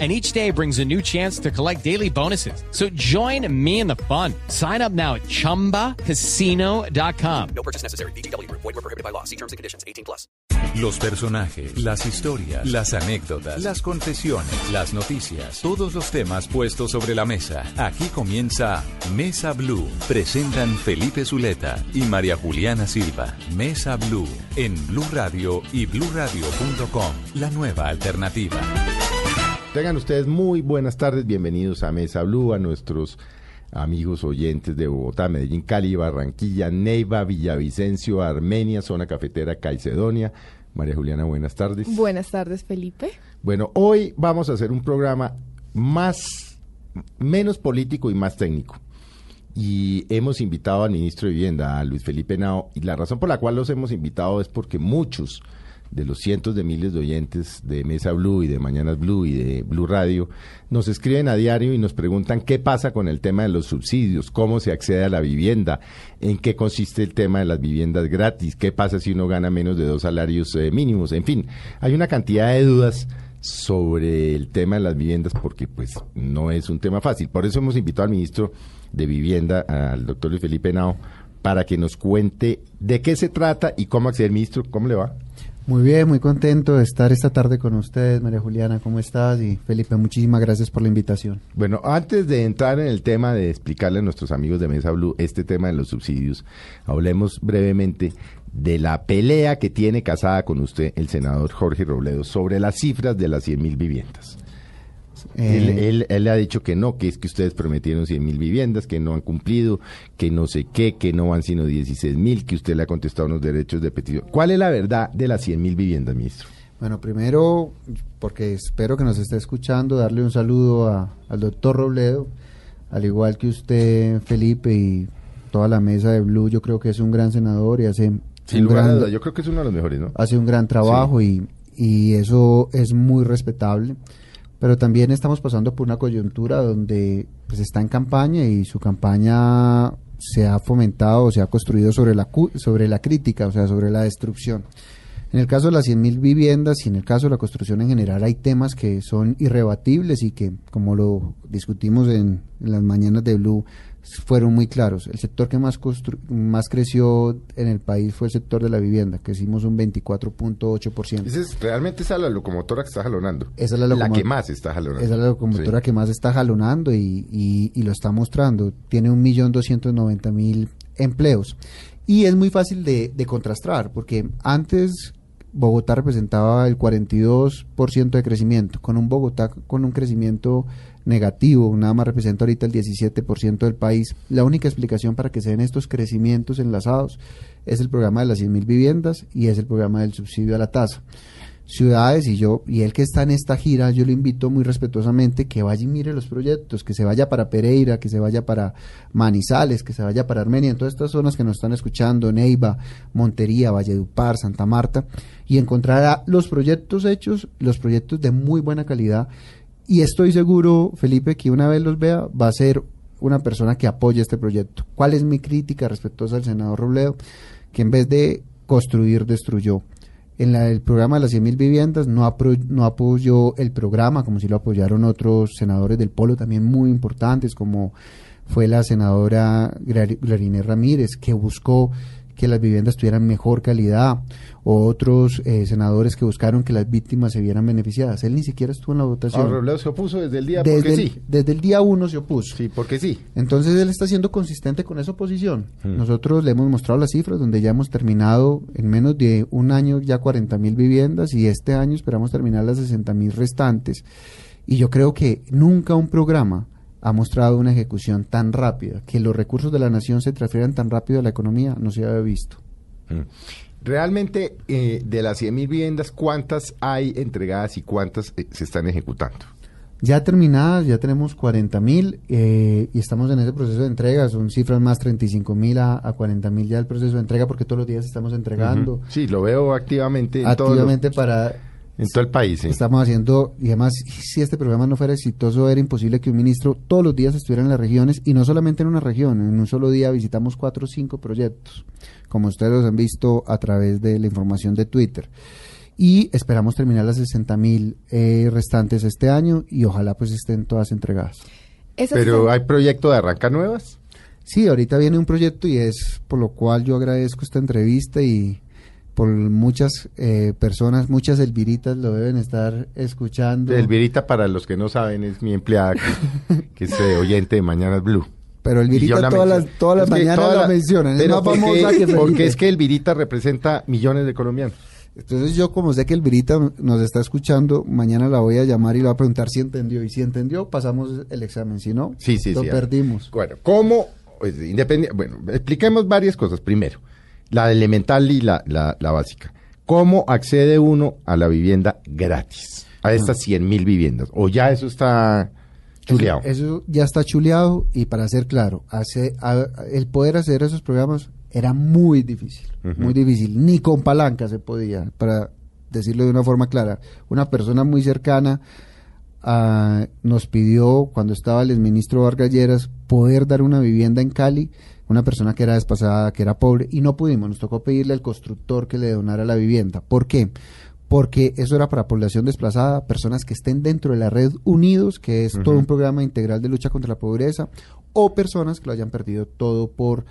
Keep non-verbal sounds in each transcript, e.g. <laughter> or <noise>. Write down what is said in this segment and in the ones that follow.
and each day brings a new chance to collect daily bonuses. So join me in the fun. Sign up now at ChumbaCasino.com. No purchase necessary. BGW. Void were prohibited by law. See terms and conditions. 18 plus. Los personajes, las historias, las anécdotas, las confesiones, las noticias, todos los temas puestos sobre la mesa. Aquí comienza Mesa Blue. Presentan Felipe Zuleta y María Juliana Silva. Mesa Blue en Blue Radio y BlueRadio.com. La nueva alternativa. Tengan ustedes muy buenas tardes, bienvenidos a Mesa Blue, a nuestros amigos oyentes de Bogotá, Medellín, Cali, Barranquilla, Neiva, Villavicencio, Armenia, Zona Cafetera, Caicedonia. María Juliana, buenas tardes. Buenas tardes, Felipe. Bueno, hoy vamos a hacer un programa más, menos político y más técnico. Y hemos invitado al ministro de Vivienda, a Luis Felipe Nao, y la razón por la cual los hemos invitado es porque muchos de los cientos de miles de oyentes de Mesa Blue y de Mañanas Blue y de Blue Radio, nos escriben a diario y nos preguntan qué pasa con el tema de los subsidios, cómo se accede a la vivienda, en qué consiste el tema de las viviendas gratis, qué pasa si uno gana menos de dos salarios eh, mínimos, en fin, hay una cantidad de dudas sobre el tema de las viviendas porque pues no es un tema fácil. Por eso hemos invitado al ministro de Vivienda, al doctor Luis Felipe Nao, para que nos cuente de qué se trata y cómo acceder. Ministro, ¿cómo le va? Muy bien, muy contento de estar esta tarde con ustedes, María Juliana, ¿cómo estás? Y Felipe, muchísimas gracias por la invitación. Bueno, antes de entrar en el tema de explicarle a nuestros amigos de Mesa Blue este tema de los subsidios, hablemos brevemente de la pelea que tiene casada con usted el senador Jorge Robledo sobre las cifras de las 100 mil viviendas. Eh, él, él, le ha dicho que no, que es que ustedes prometieron 100 mil viviendas, que no han cumplido, que no sé qué, que no van sino 16 mil, que usted le ha contestado unos derechos de petición. ¿Cuál es la verdad de las 100 mil viviendas, ministro? Bueno, primero, porque espero que nos esté escuchando, darle un saludo a, al doctor Robledo, al igual que usted, Felipe, y toda la mesa de Blue, yo creo que es un gran senador y hace... Sin lugar a duda, yo creo que es uno de los mejores, ¿no? Hace un gran trabajo sí. y, y eso es muy respetable pero también estamos pasando por una coyuntura donde pues, está en campaña y su campaña se ha fomentado o se ha construido sobre la, sobre la crítica, o sea, sobre la destrucción. En el caso de las 100.000 viviendas y en el caso de la construcción en general hay temas que son irrebatibles y que, como lo discutimos en, en las mañanas de Blue, fueron muy claros. El sector que más, más creció en el país fue el sector de la vivienda, que hicimos un 24.8%. Es, realmente esa es la locomotora que está jalonando. Esa es la, la que más está jalonando. Esa es la locomotora sí. que más está jalonando y, y, y lo está mostrando. Tiene un millón doscientos noventa mil empleos. Y es muy fácil de, de contrastar, porque antes Bogotá representaba el 42% de crecimiento, con un Bogotá con un crecimiento negativo, nada más representa ahorita el 17% del país. La única explicación para que se den estos crecimientos enlazados es el programa de las 100.000 viviendas y es el programa del subsidio a la tasa. Ciudades y yo, y él que está en esta gira, yo le invito muy respetuosamente que vaya y mire los proyectos, que se vaya para Pereira, que se vaya para Manizales, que se vaya para Armenia, en todas estas zonas que nos están escuchando, Neiva, Montería, Valledupar, Santa Marta, y encontrará los proyectos hechos, los proyectos de muy buena calidad y estoy seguro, Felipe, que una vez los vea, va a ser una persona que apoye este proyecto. ¿Cuál es mi crítica respetuosa al senador Robledo? Que en vez de construir, destruyó. En la, el programa de las 100.000 viviendas no, no apoyó el programa, como si lo apoyaron otros senadores del Polo también muy importantes, como fue la senadora Glarinés Ramírez, que buscó que las viviendas tuvieran mejor calidad, o otros eh, senadores que buscaron que las víctimas se vieran beneficiadas. Él ni siquiera estuvo en la votación. Ah, Robledo se opuso desde el día desde porque el, sí. Desde el día uno se opuso. Sí, porque sí. Entonces él está siendo consistente con esa oposición. Hmm. Nosotros le hemos mostrado las cifras donde ya hemos terminado en menos de un año ya 40 mil viviendas y este año esperamos terminar las 60 mil restantes. Y yo creo que nunca un programa ha mostrado una ejecución tan rápida, que los recursos de la nación se transfieran tan rápido a la economía, no se había visto. Hmm. Realmente, eh, de las 100.000 viviendas, ¿cuántas hay entregadas y cuántas eh, se están ejecutando? Ya terminadas, ya tenemos 40 mil eh, y estamos en ese proceso de entrega. Son cifras más 35 mil a, a 40 mil ya el proceso de entrega porque todos los días estamos entregando. Sí, lo veo activamente en, todos los- Activamente para en todo el país. sí. Estamos haciendo, y además, si este programa no fuera exitoso, era imposible que un ministro todos los días estuviera en las regiones, y no solamente en una región, en un solo día visitamos cuatro o cinco proyectos, como ustedes los han visto a través de la información de Twitter. Y esperamos terminar las 60 mil eh, restantes este año, y ojalá pues estén todas entregadas. Pero hay proyecto de arranca nuevas. Sí, ahorita viene un proyecto y es por lo cual yo agradezco esta entrevista y por muchas eh, personas, muchas elviritas lo deben estar escuchando. Elvirita, para los que no saben, es mi empleada que, <laughs> que es eh, oyente de Mañanas Blue. Pero Elvirita la todas las, todas las mañanas toda la, la- mencionan, es más porque- famosa que. Porque es que Elvirita representa millones de colombianos. Entonces yo como sé que Elvirita nos está escuchando, mañana la voy a llamar y le voy a preguntar si entendió. Y si entendió, pasamos el examen. Si no, Sí, sí, lo sí. perdimos. Bueno, ¿cómo? Pues, independiente, bueno, expliquemos varias cosas. Primero, la elemental y la, la, la básica. ¿Cómo accede uno a la vivienda gratis? A estas 100 mil viviendas. O ya eso está chuleado. Eso, eso ya está chuleado y para ser claro, hace, a- el poder hacer esos programas era muy difícil, muy difícil. Ni con palanca se podía, para decirlo de una forma clara. Una persona muy cercana ah, nos pidió, cuando estaba el exministro Vargas Lleras, poder dar una vivienda en Cali, una persona que era despasada, que era pobre, y no pudimos. Nos tocó pedirle al constructor que le donara la vivienda. ¿Por qué? Porque eso era para población desplazada, personas que estén dentro de la red Unidos, que es todo un programa integral de lucha contra la pobreza, o personas que lo hayan perdido todo por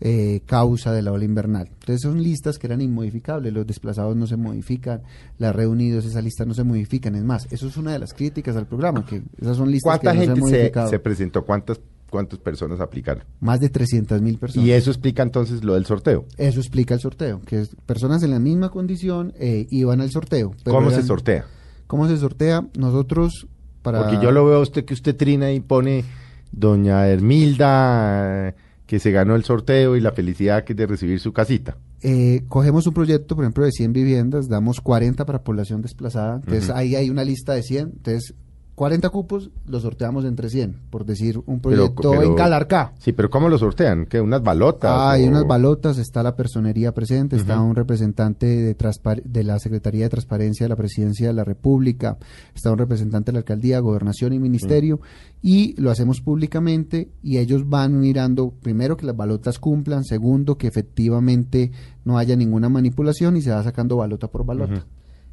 eh, causa de la ola invernal. Entonces son listas que eran inmodificables, los desplazados no se modifican, las red Unidos, esas listas no se modifican. Es más, eso es una de las críticas al programa, que esas son listas ¿Cuánta que no se han se, modificado. se presentó? ¿Cuántas, ¿Cuántas personas aplicaron? Más de 300 mil personas. Y eso explica entonces lo del sorteo. Eso explica el sorteo, que es- personas en la misma condición eh, iban al sorteo. pero ¿Cómo se sortea? ¿Cómo se sortea? Nosotros, para... Porque yo lo veo a usted que usted trina y pone doña Hermilda, que se ganó el sorteo y la felicidad que es de recibir su casita. eh, cogemos un proyecto, por ejemplo, de 100 viviendas, damos 40 para población desplazada, entonces ahí hay una lista de 100, entonces 40 cupos los sorteamos entre 100, por decir un Pero- proyecto pero- en Calarcá. Sí, pero ¿cómo lo sortean? ¿Qué? ¿Unas balotas? Ah, hay unas balotas, está la personería presente, está un representante de, la Secretaría de Transparencia de la Presidencia de la República, está un representante de la Alcaldía, Gobernación y Ministerio, y lo hacemos públicamente y ellos van mirando, primero, que las balotas cumplan, segundo, que efectivamente no haya ninguna manipulación y se va sacando balota por balota.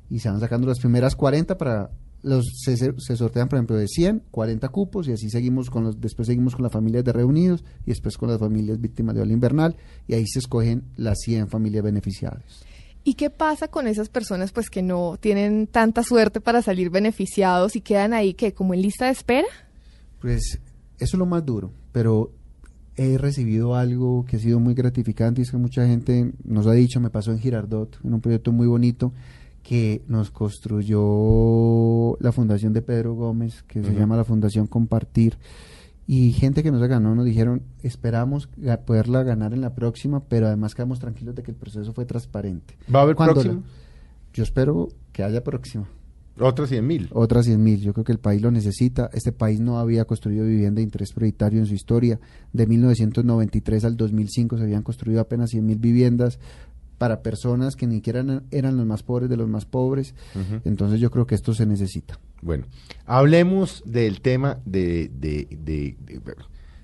Y se van sacando las primeras 40 para... Los, se, se- sortean, por ejemplo, de 100, 40 cupos y así seguimos con los, después seguimos con las familias de reunidos y después con las familias víctimas de ola invernal y ahí se escogen las 100 familias beneficiarias. ¿Y qué pasa con esas personas pues que no tienen tanta suerte para salir beneficiados y quedan ahí que como en lista de espera? Pues eso es lo más duro, pero he recibido algo que ha sido muy gratificante y es que mucha gente nos ha dicho, me pasó en Girardot, en un proyecto muy bonito que nos construyó la fundación de Pedro Gómez, que se llama la Fundación Compartir, y gente que nos ganó nos dijeron, esperamos poderla ganar en la próxima, pero además quedamos tranquilos de que el proceso fue transparente. ¿Va a haber la- yo espero que haya próxima. Otras 100 mil. Otras 100 mil. Yo creo que el país lo necesita. Este país no había construido vivienda de interés prioritario en su historia. De 1993 al 2005 se habían construido apenas 100 mil viviendas para personas que ni siquiera eran, eran los más pobres de los más pobres. Entonces yo creo que esto se necesita. Bueno, hablemos del tema de... de, de-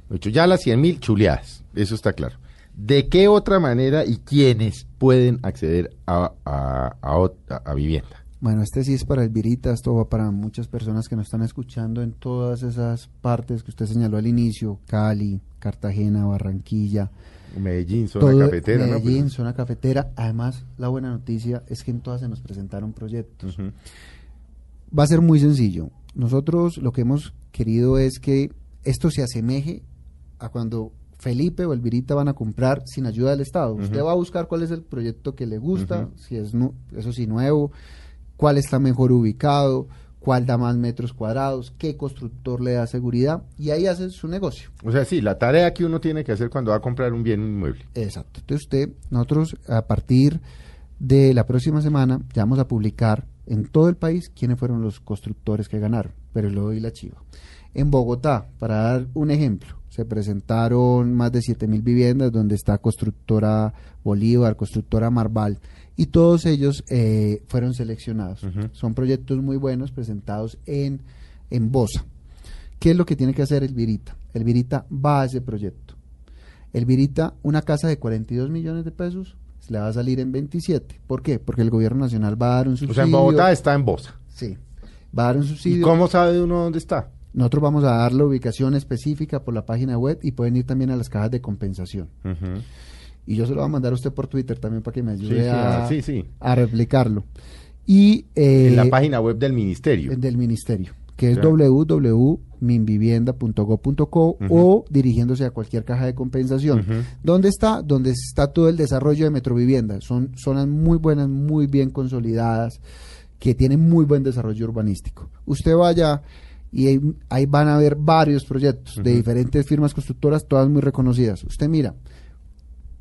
de- ya las 100 mil chuleadas, eso está claro. ¿De qué otra manera y quiénes pueden acceder a, a, a ot- a- a vivienda? Bueno, este sí es para Elvirita, esto va para muchas personas que nos están escuchando en todas esas partes que usted señaló al inicio, Cali, Cartagena, Barranquilla, Medellín, zona todo cafetera, ¿no? Medellín, zona cafetera. Además, la buena noticia es que en todas se nos presentaron proyectos. Va a ser muy sencillo. Nosotros lo que hemos querido es que esto se asemeje a cuando Felipe o Elvirita van a comprar sin ayuda del Estado. Usted Ujú. va a buscar cuál es el proyecto que le gusta, si es nu- eso sí nuevo, cuál está mejor ubicado, cuál da más metros cuadrados, qué constructor le da seguridad y ahí hace su negocio. O sea, sí, la tarea que uno tiene que hacer cuando va a comprar un bien inmueble. Exacto. Entonces usted, nosotros a partir de la próxima semana ya vamos a publicar en todo el país quiénes fueron los constructores que ganaron. pero le doy la chiva. En Bogotá, para dar un ejemplo, se presentaron más de 7.000 viviendas donde está constructora Bolívar, constructora Marval, y todos ellos eh, fueron seleccionados. Son proyectos muy buenos presentados en, en Bosa. ¿Qué es lo que tiene que hacer el Virita? El Virita va a ese proyecto. El Virita, una casa de 42 millones de pesos, le va a salir en 27. ¿Por qué? Porque el gobierno nacional va a dar un subsidio. O sea, en Bogotá está en Bosa. Sí, va a dar un ¿Y subsidio. cómo sabe uno dónde está? Nosotros vamos a dar la ubicación específica por la página web y pueden ir también a las cajas de compensación. Y yo se lo voy a mandar a usted por Twitter también para que me ayude Sí, sí, a, sí, sí. a replicarlo. Y eh, En la página web del ministerio. del ministerio, que es Ya. www.minvivienda.go.co o dirigiéndose a cualquier caja de compensación. ¿Dónde está? Donde está todo el desarrollo de Metrovivienda. Son zonas muy buenas, muy bien consolidadas, que tienen muy buen desarrollo urbanístico. Usted vaya y ahí, ahí van a ver varios proyectos de diferentes firmas constructoras, todas muy reconocidas. Usted mira,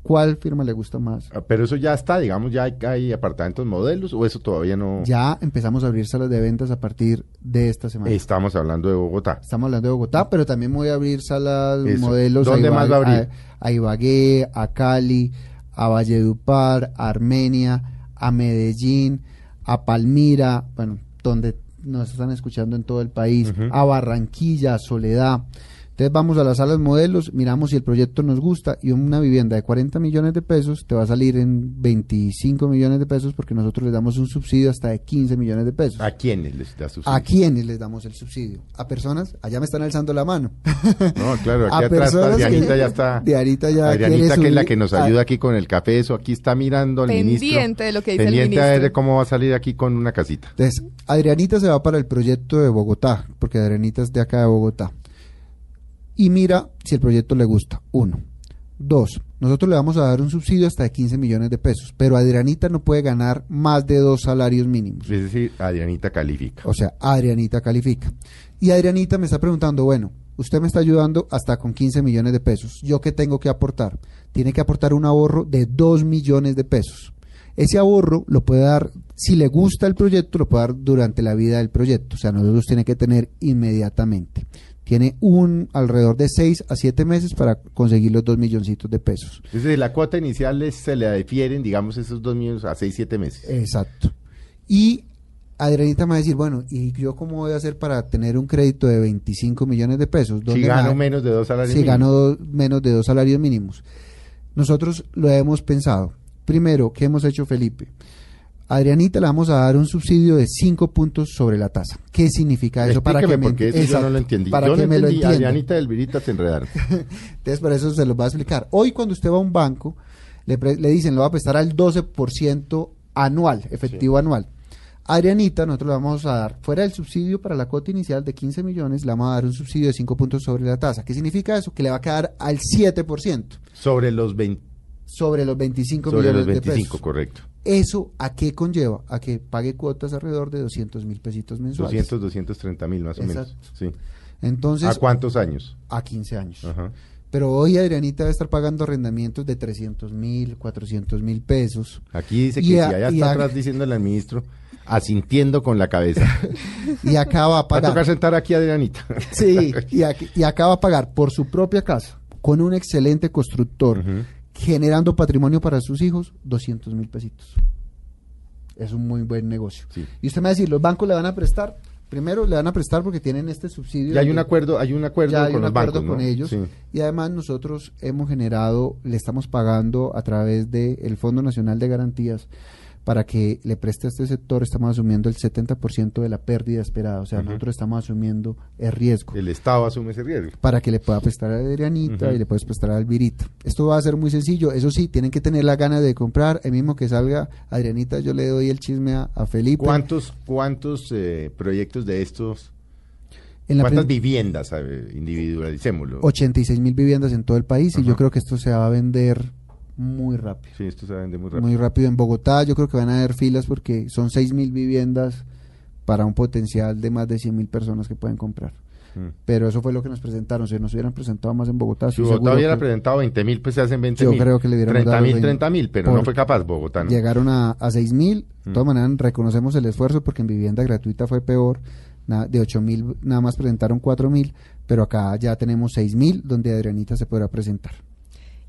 ¿cuál firma le gusta más? Ah, Pero eso ya está, digamos, ya hay, hay apartamentos modelos o eso todavía no. Ya empezamos a abrir salas de ventas a partir de esta semana. Estamos hablando de Bogotá. Estamos hablando de Bogotá, pero también voy a abrir salas, Eso. modelos. ¿Dónde más va a abrir? A, a Ibagué, a Cali, a Valledupar, a Armenia, a Medellín, a Palmira, bueno, donde nos están escuchando en todo el país, a Barranquilla, a Soledad. Entonces vamos a las salas modelos, miramos si el proyecto nos gusta y una vivienda de 40 millones de pesos te va a salir en 25 millones de pesos porque nosotros les damos un subsidio hasta de 15 millones de pesos. ¿A quiénes les da subsidio? ¿A quiénes les damos el subsidio? A personas, allá me están alzando la mano. No, claro, <laughs> aquí A atrás está que- ya está. Dianita ya Dianita, que es la que nos ayuda aquí con el café, eso aquí está mirando al ministro. Pendiente de lo que dice el Pendiente a ver ministro. cómo va a salir aquí con una casita. Entonces, Adrianita se va para el proyecto de Bogotá, porque Adrianita es de acá de Bogotá. Y mira si el proyecto le gusta. Uno. Dos. Nosotros le vamos a dar un subsidio hasta de 15 millones de pesos, pero Adrianita no puede ganar más de dos salarios mínimos. Es decir, Adrianita califica. O sea, Adrianita califica. Y Adrianita me está preguntando, bueno, usted me está ayudando hasta con 15 millones de pesos. ¿Yo qué tengo que aportar? Tiene que aportar un ahorro de 2 millones de pesos. Ese ahorro lo puede dar, si le gusta el proyecto, lo puede dar durante la vida del proyecto. O sea, no los tiene que tener inmediatamente. Tiene un alrededor de 6 a 7 meses para conseguir los 2 milloncitos de pesos. Es decir, la cuota inicial es- se le difieren, digamos, esos dos millones a seis, siete meses. Exacto. Y Adrianita me va a decir, bueno, ¿y yo cómo voy a hacer para tener un crédito de 25 millones de pesos? si ¿Dónde me gano menos de dos salarios si mínimos. gano menos de dos salarios mínimos. Nosotros lo hemos pensado. Primero, ¿qué hemos hecho, Felipe? Adrianita le vamos a dar un subsidio de 5 puntos sobre la tasa. ¿Qué significa eso? para que me, porque eso yo no lo entendí. Para yo que no me lo entienda. Adrianita del Virita se enredaron. <laughs> Entonces, por eso se los va a explicar. Hoy, cuando usted va a un banco, le, le dicen, lo va a prestar al 12% anual, efectivo anual. Adrianita, nosotros le vamos a dar, fuera del subsidio para la cuota inicial de 15 millones, le vamos a dar un subsidio de 5 puntos sobre la tasa. ¿Qué significa eso? Que le va a quedar al 7% Sobre los 20, sobre los 25 sobre millones los de 25, pesos. correcto. ¿Eso a qué conlleva? A que pague cuotas alrededor de 200 mil pesitos mensuales. 200, 230 mil más o menos. Exacto. Sí. Entonces, ¿A cuántos años? a 15 años. Ajá. Pero hoy Adrianita debe estar pagando arrendamientos de 300 mil, 400 mil pesos. Aquí dice que si a- allá está a- atrás diciéndole al ministro, asintiendo con la cabeza. <laughs> Y acá va a Va a tocar pagar. sentar aquí a Adrianita. sí, <laughs> y, aquí- y acá va a pagar por su propia casa, con un excelente constructor, Ujú. Generando patrimonio para sus hijos, 200 mil pesitos. Es un muy buen negocio. Sí. Y usted me va a decir, ¿los bancos le van a prestar? Primero le van a prestar porque tienen este subsidio. Hay un acuerdo, hay un acuerdo ya hay con un los acuerdo bancos, con ¿no? ellos Sí. y además nosotros hemos generado, le estamos pagando a través del Fondo Nacional de Garantías para que le preste a este sector, estamos asumiendo el 70% de la pérdida esperada, o sea, nosotros estamos asumiendo el riesgo El Estado asume ese riesgo. para que le pueda prestar a Adrianita y le puedes prestar a Alvirita. Esto va a ser muy sencillo, eso sí, tienen que tener la gana de comprar, el mismo que salga Adrianita, yo le doy el chisme a, a Felipe. ¿Cuántos, cuántos eh, proyectos de estos, En la cuántas viviendas, individualicémoslo? 86 mil viviendas en todo el país y yo creo que esto se va a vender muy rápido. Sí, esto se vende muy rápido. muy rápido en Bogotá. Yo creo que van a haber filas porque son 6 mil viviendas para un potencial de más de 100 mil personas que pueden comprar. Mm. Pero eso fue lo que nos presentaron. Si nos hubieran presentado más en Bogotá, Si Bogotá hubiera que presentado 20 mil, pues se hacen 20 Yo mil. creo que le hubiéramos 30 dado mil, veinte. 30 mil, pero no fue capaz Bogotá, ¿no? llegaron a, a 6 mil. De Mm. todas maneras, reconocemos el esfuerzo porque en vivienda gratuita fue peor. Na- De 8 mil nada más presentaron 4 mil, pero acá ya tenemos 6 mil donde Adrianita se podrá presentar.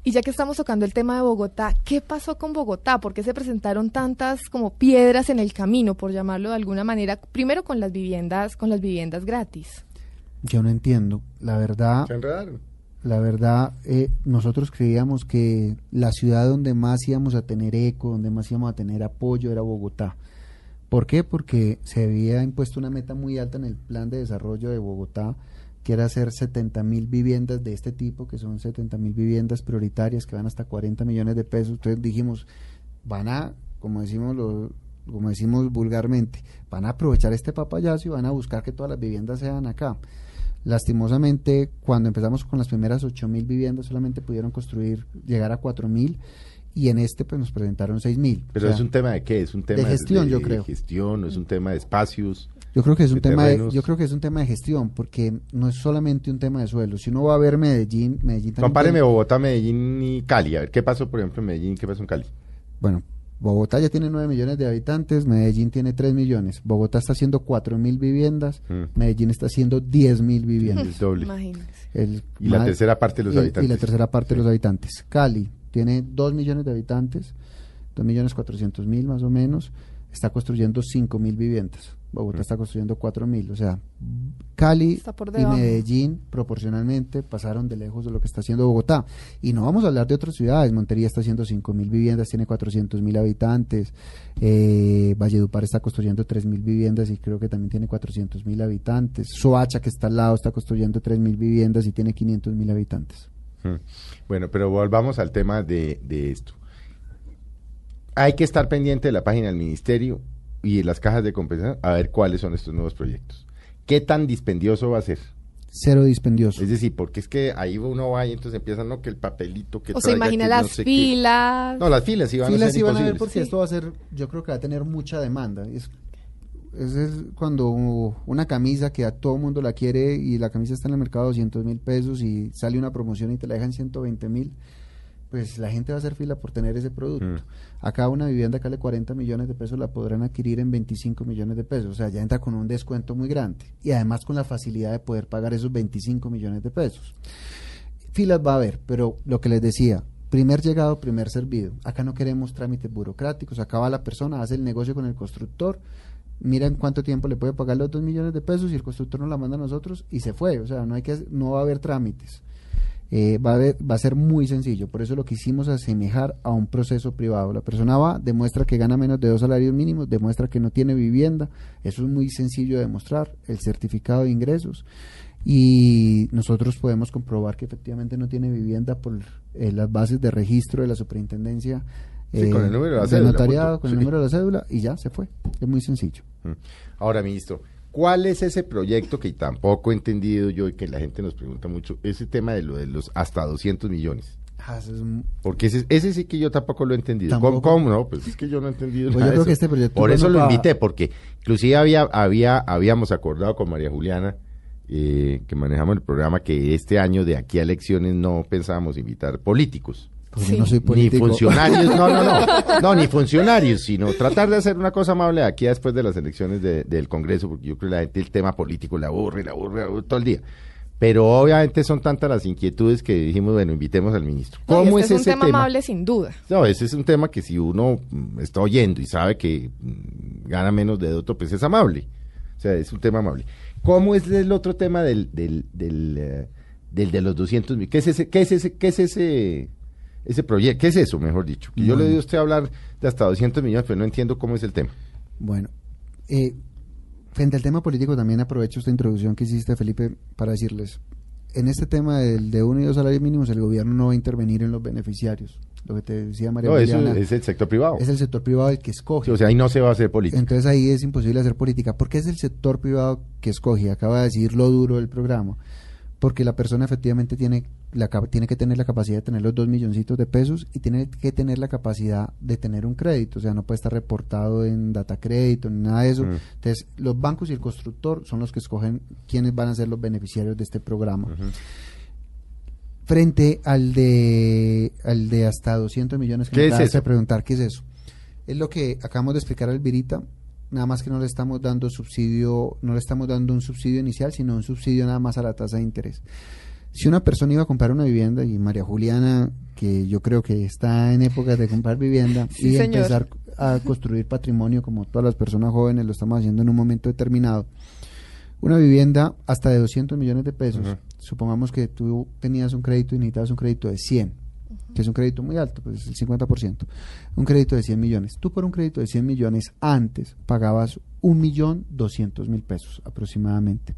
Y ya que estamos tocando el tema de Bogotá, ¿qué pasó con Bogotá? ¿Por qué se presentaron tantas como piedras en el camino, por llamarlo de alguna manera? Primero con las viviendas, con las viviendas gratis. Yo no entiendo. La verdad, Se enredaron. la verdad, eh, nosotros creíamos que la ciudad donde más íbamos a tener eco, donde más íbamos a tener apoyo era Bogotá. ¿Por qué? Porque se había impuesto una meta muy alta en el plan de desarrollo de Bogotá, que era hacer 70 mil viviendas de este tipo, que son 70 mil viviendas prioritarias que van hasta 40 millones de pesos. Entonces dijimos, van a, como decimos lo- como decimos vulgarmente, van a aprovechar este papayazo y van a buscar que todas las viviendas sean acá. Lastimosamente, cuando empezamos con las primeras 8 mil viviendas, solamente pudieron construir, llegar a 4 mil, y en este pues nos presentaron 6 mil. Pero es un tema de qué? Es un tema gestión, yo de creo. gestión, es un tema de espacios. Yo creo que es un tema de, yo creo que es un tema de gestión, porque no es solamente un tema de suelo. Si uno va a ver Medellín, Medellín también Compáreme tiene- Bogotá, Medellín y Cali. A ver, ¿qué pasó, por ejemplo, en Medellín? ¿Qué pasó en Cali? Bueno, Bogotá ya tiene 9 millones de habitantes, Medellín tiene 3 millones. Bogotá está haciendo 4 mil viviendas, Mm. Medellín está haciendo 10 mil viviendas. El doble. El Y la tercera parte de los y- habitantes. Y la tercera parte de los habitantes. Cali tiene 2 millones de habitantes, 2 millones 400 mil más o menos, está construyendo 5 mil viviendas. Bogotá Mm. está construyendo 4 mil. O sea, Cali y. Medellín proporcionalmente pasaron de lejos de lo que está haciendo Bogotá. Y no vamos a hablar de otras ciudades. Montería está haciendo 5 mil viviendas, tiene 400 mil habitantes. Eh, Valledupar está construyendo 3 mil viviendas y creo que también tiene 400 mil habitantes. Soacha, que está al lado, está construyendo 3 mil viviendas y tiene 500 mil habitantes. Mm. Bueno, pero volvamos al tema de, de esto. Hay que estar pendiente de la página del ministerio y las cajas de compensación a ver cuáles son estos nuevos proyectos. ¿Qué tan dispendioso va a ser? Cero dispendioso. Es decir, porque es que ahí uno va y entonces empiezan, no, que el papelito que O se imagina que no las sé qué. filas. No, las filas iban Filas a ser sí van a ver porque Sí. esto va a ser, yo creo que va a tener mucha demanda. Es, es, es cuando una camisa que a todo mundo la quiere y la camisa está en el mercado a 200 mil pesos y sale una promoción y te la dejan 120 mil, pues la gente va a hacer fila por tener ese producto. Mm. Acá una vivienda que vale 40 millones de pesos la podrán adquirir en 25 millones de pesos. O sea, ya entra con un descuento muy grande. Y además con la facilidad de poder pagar esos 25 millones de pesos. Filas va a haber, pero lo que les decía, primer llegado, primer servido. Acá no queremos trámites burocráticos. Acá va la persona, hace el negocio con el constructor, mira en cuánto tiempo le puede pagar los 2 millones de pesos y el constructor nos la manda a nosotros y se fue. O sea, no, hay que, no va a haber trámites. Eh, va, a haber- va a ser muy sencillo. Por eso lo quisimos asemejar a un proceso privado. La persona va, demuestra que gana menos de dos salarios mínimos, demuestra que no tiene vivienda. Eso es muy sencillo de demostrar. El certificado de ingresos. Y nosotros podemos comprobar que efectivamente no tiene vivienda por eh, las bases de registro de la superintendencia. Sí, con el número de la cédula, notariado, con Sí. el número de la cédula y ya se fue. Es muy sencillo. Ahora, ministro, ¿cuál es ese proyecto que tampoco he entendido yo y que la gente nos pregunta mucho? Ese tema de lo de los hasta 200 millones. Ah, Porque ese, ese sí que yo tampoco lo he entendido. Tampoco. ¿Cómo, cómo no? Pues es que yo no he entendido Pues nada yo de creo eso. que este proyecto Por es eso lo invité, porque inclusive había, había, habíamos acordado con María Juliana, eh, que manejamos el programa, que este año de aquí a elecciones no pensábamos invitar políticos. Porque Sí. no soy Ni político. funcionarios, no, no, no, <laughs> no, ni funcionarios, sino tratar de hacer una cosa amable aquí después de las elecciones de- del Congreso, porque yo creo que la gente el tema político la aburre, la aburre, la aburre todo el día. Pero obviamente son tantas las inquietudes que dijimos, bueno, invitemos al ministro. No, y ¿Cómo este es es un ese tema, amable sin duda. No, ese es un tema que si uno está oyendo y sabe que mm, gana menos de otro, pues es amable. O sea, es un tema amable. ¿Cómo es el otro tema del, del, del, eh, del de los 200 mil? ¿Qué es ese, qué es ese, qué es ese, ese proyecto? ¿Qué es eso, mejor dicho? Que yo le Bueno. doy a usted a hablar de hasta 200 millones, pero no entiendo cómo es el tema. Bueno, eh, frente al tema político también aprovecho esta introducción que hiciste, Felipe, para decirles, en este tema del de uno y dos salarios mínimos, el gobierno no va a intervenir en los beneficiarios. Lo que te decía María No, eso Juliana, es el sector privado. es el sector privado el que escoge. O sea, ahí no se va a hacer política. Entonces ahí es imposible hacer política. ¿Por qué es el sector privado que escoge? Acaba de decir lo duro del programa. Porque la persona efectivamente tiene, la, tiene que tener la capacidad de tener los dos milloncitos de pesos y tiene que tener la capacidad de tener un crédito. O sea, no puede estar reportado en data crédito ni nada de eso. Mm. Entonces, los bancos y el constructor son los que escogen quiénes van a ser los beneficiarios de este programa. Frente al de, al de hasta 200 millones que ¿Qué me es preguntar, ¿qué es eso? Es lo que acabamos de explicar al Virita, nada más que no le estamos dando subsidio, no le estamos dando un subsidio inicial, sino un subsidio nada más a la tasa de interés. Si una persona iba a comprar una vivienda, y María Juliana, que yo creo que está en época de comprar vivienda Sí, y señor. empezar a construir patrimonio como todas las personas jóvenes lo estamos haciendo en un momento determinado, una vivienda hasta de 200 millones de pesos, supongamos que tú tenías un crédito y necesitabas un crédito de 100, que es un crédito muy alto, pues es el 50%, un crédito de 100 millones. Tú por un crédito de 100 millones antes pagabas un millón doscientos mil pesos aproximadamente.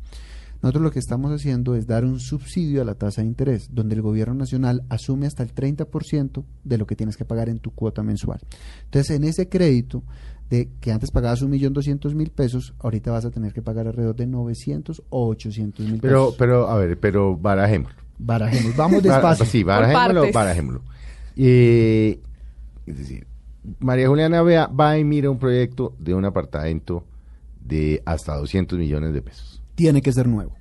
Nosotros lo que estamos haciendo es dar un subsidio a la tasa de interés, donde el gobierno nacional asume hasta el 30% de lo que tienes que pagar en tu cuota mensual. Entonces, en ese crédito de que antes pagabas un millón doscientos mil pesos, ahorita vas a tener que pagar alrededor de 900 o 800 mil Pero, pesos. pero, a ver, pero barajémoslo. Barajemos, vamos despacio. Sí, barajémoslo, barajémoslo. Eh, es decir, María Juliana vea, va y mira un proyecto de un apartamento de hasta 200 millones de pesos. Tiene que ser nuevo.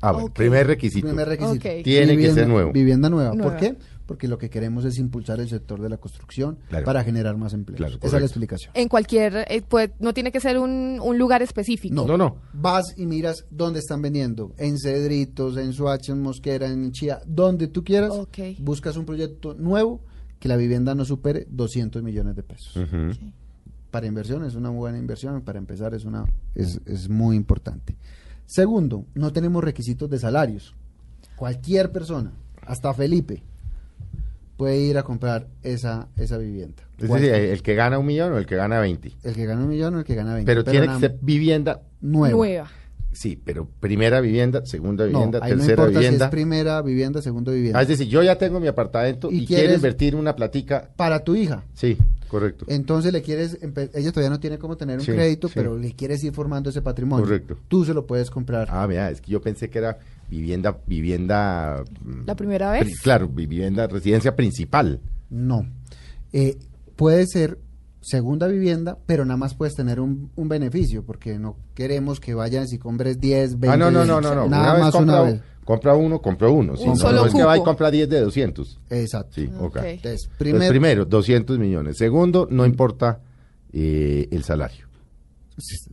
Ah, bueno, primer requisito. Primer requisito. Tiene que ser nuevo. Vivienda nueva. Nueva. ¿Por qué? Porque lo que queremos es impulsar el sector de la construcción Claro. para generar más empleos. Claro, Esa es la explicación. En cualquier, eh, pues, no tiene que ser un, un lugar específico. No, No, no. Vas y miras dónde están vendiendo. En Cedritos, en Suacha, en Mosquera, en Chía, donde tú quieras. Ok. Buscas un proyecto nuevo que la vivienda no supere 200 millones de pesos. Para inversión es una buena inversión, para empezar es, una, es, es muy importante. Segundo, no tenemos requisitos de salarios. Cualquier persona, hasta Felipe, puede ir a comprar esa, esa vivienda. Es decir, Cualquier- el que gana un millón o el que gana 20. el que gana un millón o el que gana 20. Pero, tiene que ser vivienda, nueva. Nueva. Sí, pero primera vivienda, segunda No, vivienda, ahí no tercera importa si vivienda. es primera vivienda, segunda vivienda. Ah, es decir, yo ya tengo mi apartamento Y y, quiero invertir una platica. Para tu hija. Sí, correcto. Entonces le quieres, ella todavía no tiene cómo tener un Sí, crédito, sí. pero le quieres ir formando ese patrimonio. Correcto. Tú se lo puedes comprar. Ah, vea, es que yo pensé que era vivienda, vivienda. mm, ¿La primera pri- vez? Claro, vivienda, residencia principal. No. Eh, puede ser segunda vivienda, pero nada más puedes tener un, un beneficio, porque no queremos que vayas y compres 10, 20. ah, no, no, no, no, no. Nada una vez más compra, una vez. compra uno, compra uno. sí, Un no, solo no es que va y compra 10 de 200. Exacto. Sí, ok. Ok. Entonces, Entonces, primer- primero, 200 millones. Segundo, no importa eh, el salario.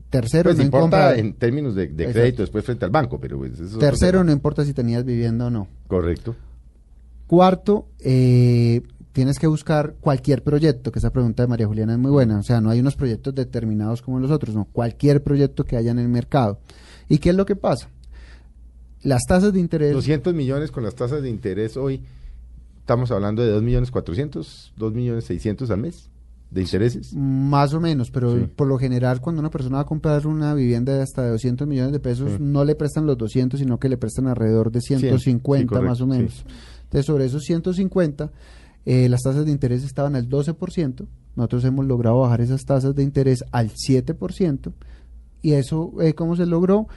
tercero, Pues no importa compra- en términos de, crédito después frente al banco, pero pues, eso tercero, no importa si tenías vivienda o no. Correcto. Cuarto, eh, tienes que buscar cualquier proyecto, que esa pregunta de María Juliana es muy buena. O sea, no hay unos proyectos determinados como los otros, no. Cualquier proyecto que haya en el mercado. ¿Y qué es lo que pasa? Las tasas de interés. 200 millones con las tasas de interés hoy, estamos hablando de 2 millones 400, 2 millones 600 al mes de intereses. Más o menos, pero Sí. por lo general cuando una persona va a comprar una vivienda de hasta de 200 millones de pesos, Sí. no le prestan los 200, sino que le prestan alrededor de 150 correcto, más o menos. Entonces, sobre esos 150, eh, las tasas de interés estaban al 12%, nosotros hemos logrado bajar esas tasas de interés al 7%, y eso, eh, ¿cómo se logró?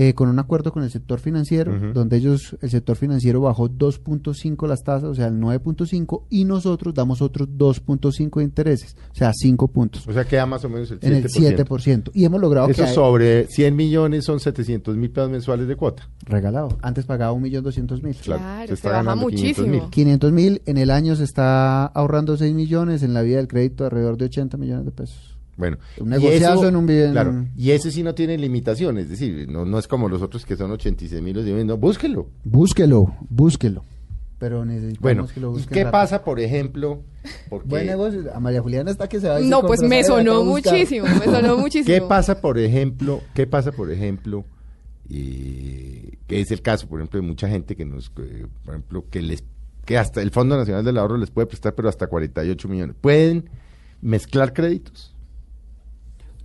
Eh, con un acuerdo con el sector financiero, Ujú. donde ellos, el sector financiero bajó 2.5 las tasas, o sea, el 9.5, y nosotros damos otros 2.5 de intereses, o sea, 5 puntos, O sea, queda más o menos el 7%. en el 7%. Y hemos logrado Eso que sobre 100 millones son 700 mil pesos mensuales de cuota. regalado. Antes pagaba 1.200.000. Claro, Claro, se se, está baja ganando 500 muchísimo. mil. 500 mil, en el año se está ahorrando 6 millones, en la vida del crédito alrededor de 80 millones de pesos. Bueno, Un y negociazo eso- en un bien- Claro, y ese sí no tiene limitaciones, es decir, no, no es como los otros que son 86 mil, no, búsquelo. Búsquelo, búsquelo. Pero necesitamos Bueno, que lo ¿y busquen qué rápido. pasa, por ejemplo? Porque, Buen negocio. A María Juliana está que se va y se No, pues me sonó a muchísimo, me sonó <laughs> muchísimo. ¿Qué pasa, por ejemplo? ¿Qué pasa, por ejemplo? eh, que es el caso, por ejemplo, de mucha gente que nos, eh, por ejemplo, que les, que hasta el Fondo Nacional del Ahorro les puede prestar, pero hasta 48 millones. ¿Pueden mezclar créditos?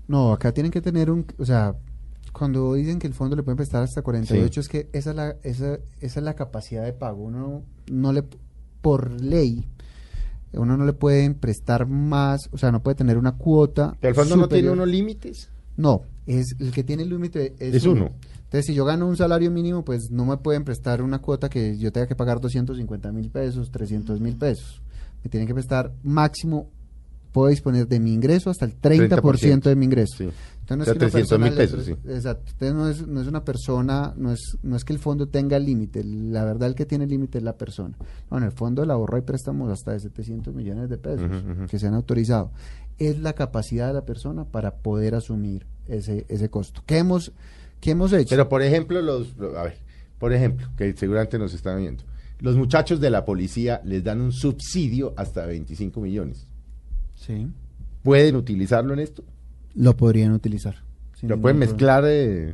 No, acá tienen que tener un, o sea, cuando dicen que el fondo le pueden prestar hasta 48 Sí. es que esa es la esa, esa es la capacidad de pago. Uno no le por ley uno no le pueden prestar más, o sea, no puede tener una cuota. ¿El fondo no tiene unos límites? No, es el que tiene el límite es, Es uno. Entonces, si yo gano un salario mínimo, pues no me pueden prestar una cuota que yo tenga que pagar 250 mil pesos, 300 mil pesos. Me tienen que prestar máximo, puedo disponer de mi ingreso hasta el 30%, de mi ingreso. Sí. Entonces, O sea, que una 300 mil pesos, pre- Exacto. Entonces, no es, no es una persona, no es, no es que el fondo tenga límite. La verdad, el que tiene límite es la persona. No, en el fondo del ahorro hay préstamos hasta de 700 millones de pesos que se han autorizado. es la capacidad de la persona para poder asumir ese, ese costo. ¿Qué hemos, qué hemos hecho? Pero por ejemplo, los, a ver, por ejemplo, que seguramente nos están viendo, los muchachos de la policía les dan un subsidio hasta 25 millones. Sí, ¿Pueden utilizarlo en esto? lo podrían utilizar. Lo pueden mezclar, eh,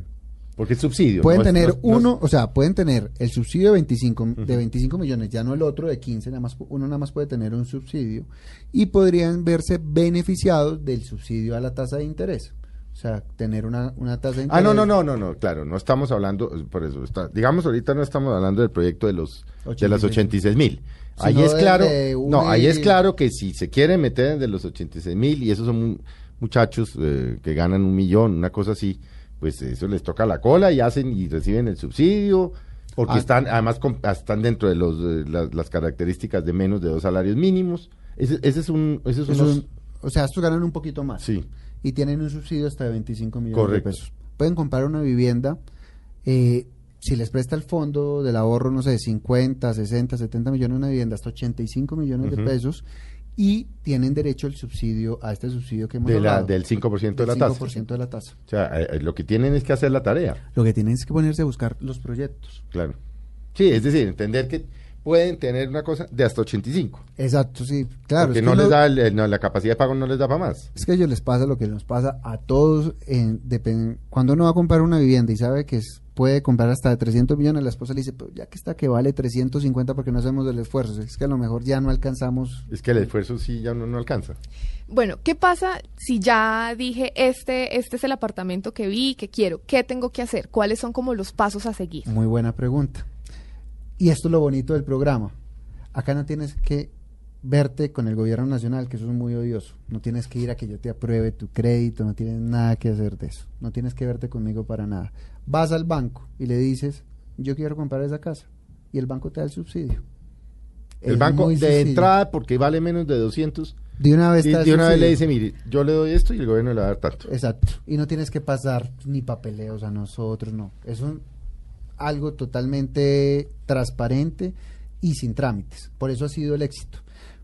porque es subsidio. Pueden no tener no no uno, o sea, pueden tener el subsidio de 25, de 25 millones, ya no el otro de 15, nada más, uno nada más puede tener un subsidio y podrían verse beneficiados del subsidio a la tasa de interés. O sea, tener una, una tasa de interés. Ah, no, no, no, no, no, claro, no estamos hablando, por eso, está, digamos, ahorita no estamos hablando del proyecto de los de las 86 mil. Ahí es claro, un no, ahí es claro que si se quieren meter de los 86 mil y esos son mu- muchachos eh, que ganan un millón, una cosa así, pues eso les toca la cola y hacen y reciben el subsidio, porque Ah. están, además están dentro de los, eh, las, las características de menos de dos salarios mínimos. Ese, ese es un, ese es Es unos- un- o sea, estos ganan un poquito más. sí, y tienen un subsidio hasta de 25 millones Correcto. de pesos. Pueden comprar una vivienda, eh, si les presta el fondo del ahorro, no sé, 50, 60, 70 millones, una vivienda hasta 85 millones de Ujú. pesos y tienen derecho al subsidio, a este subsidio que hemos de la, hablado, del 5% de la tasa. 5% de la tasa. O sea, eh, eh, lo que tienen es que hacer la tarea. Lo que tienen es que ponerse a buscar los proyectos. Claro. Sí, es decir, entender que pueden tener una cosa de hasta 85. Exacto, sí, claro. porque es no que les da el- el- no, la capacidad de pago no les da para más. Es que a ellos les pasa lo que nos pasa a todos. En, depen- cuando uno va a comprar una vivienda y sabe que es- puede comprar hasta de 300 millones, la esposa le dice, pero ya que está que vale 350 porque no hacemos el esfuerzo. Es que a lo mejor ya no alcanzamos. Es que el esfuerzo sí ya no, no alcanza. Bueno, ¿qué pasa si ya dije, este, este es el apartamento que vi, que quiero? ¿Qué tengo que hacer? ¿Cuáles son como los pasos a seguir? Muy buena pregunta. Y esto es lo bonito del programa. Acá no tienes que verte con el gobierno nacional, que eso es muy odioso. No tienes que ir a que yo te apruebe tu crédito, no tienes nada que hacer de eso. No tienes que verte conmigo para nada. Vas al banco y le dices, yo quiero comprar esa casa. Y el banco te da el subsidio. El Es banco de sencillo. entrada, porque vale menos de 200, de una vez, y de una vez le dice, mire, yo le doy esto y el gobierno le va a dar tanto. Exacto. Y no tienes que pasar ni papeleos a nosotros, no. Es un, algo totalmente transparente y sin trámites. Por eso ha sido el éxito.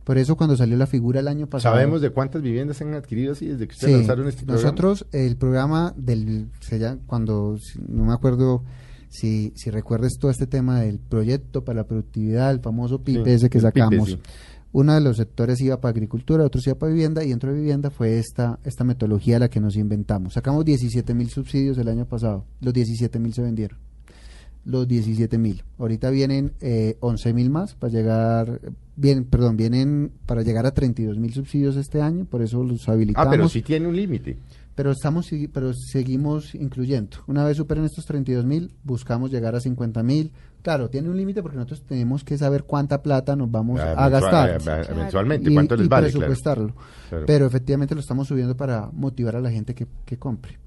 Por eso cuando salió la figura el año pasado... ¿Sabemos de cuántas viviendas se han adquirido así desde que ustedes Sí, lanzaron este programa? nosotros el programa del se llama- cuando no me acuerdo si si recuerdes todo este tema del proyecto para la productividad el famoso PIPE Sí, ese que sacamos sí. uno de los sectores iba para agricultura otro iba para vivienda y dentro de vivienda fue esta esta metodología la que nos inventamos sacamos 17 mil subsidios el año pasado los 17 mil se vendieron los 17 mil. Ahorita vienen eh, 11 mil más para llegar, bien, perdón, vienen para llegar a 32 mil subsidios este año, por eso los habilitamos Ah, pero sí tiene un límite. pero estamos pero seguimos incluyendo. Una vez superen estos 32 mil, buscamos llegar a 50 mil. Claro, tiene un límite porque nosotros tenemos que saber cuánta plata nos vamos Ah, a mensual- gastar ah. Mensualmente, y, ¿cuánto les y vale? Presupuestarlo. Claro. Pero efectivamente lo estamos subiendo para motivar a la gente que, que compre.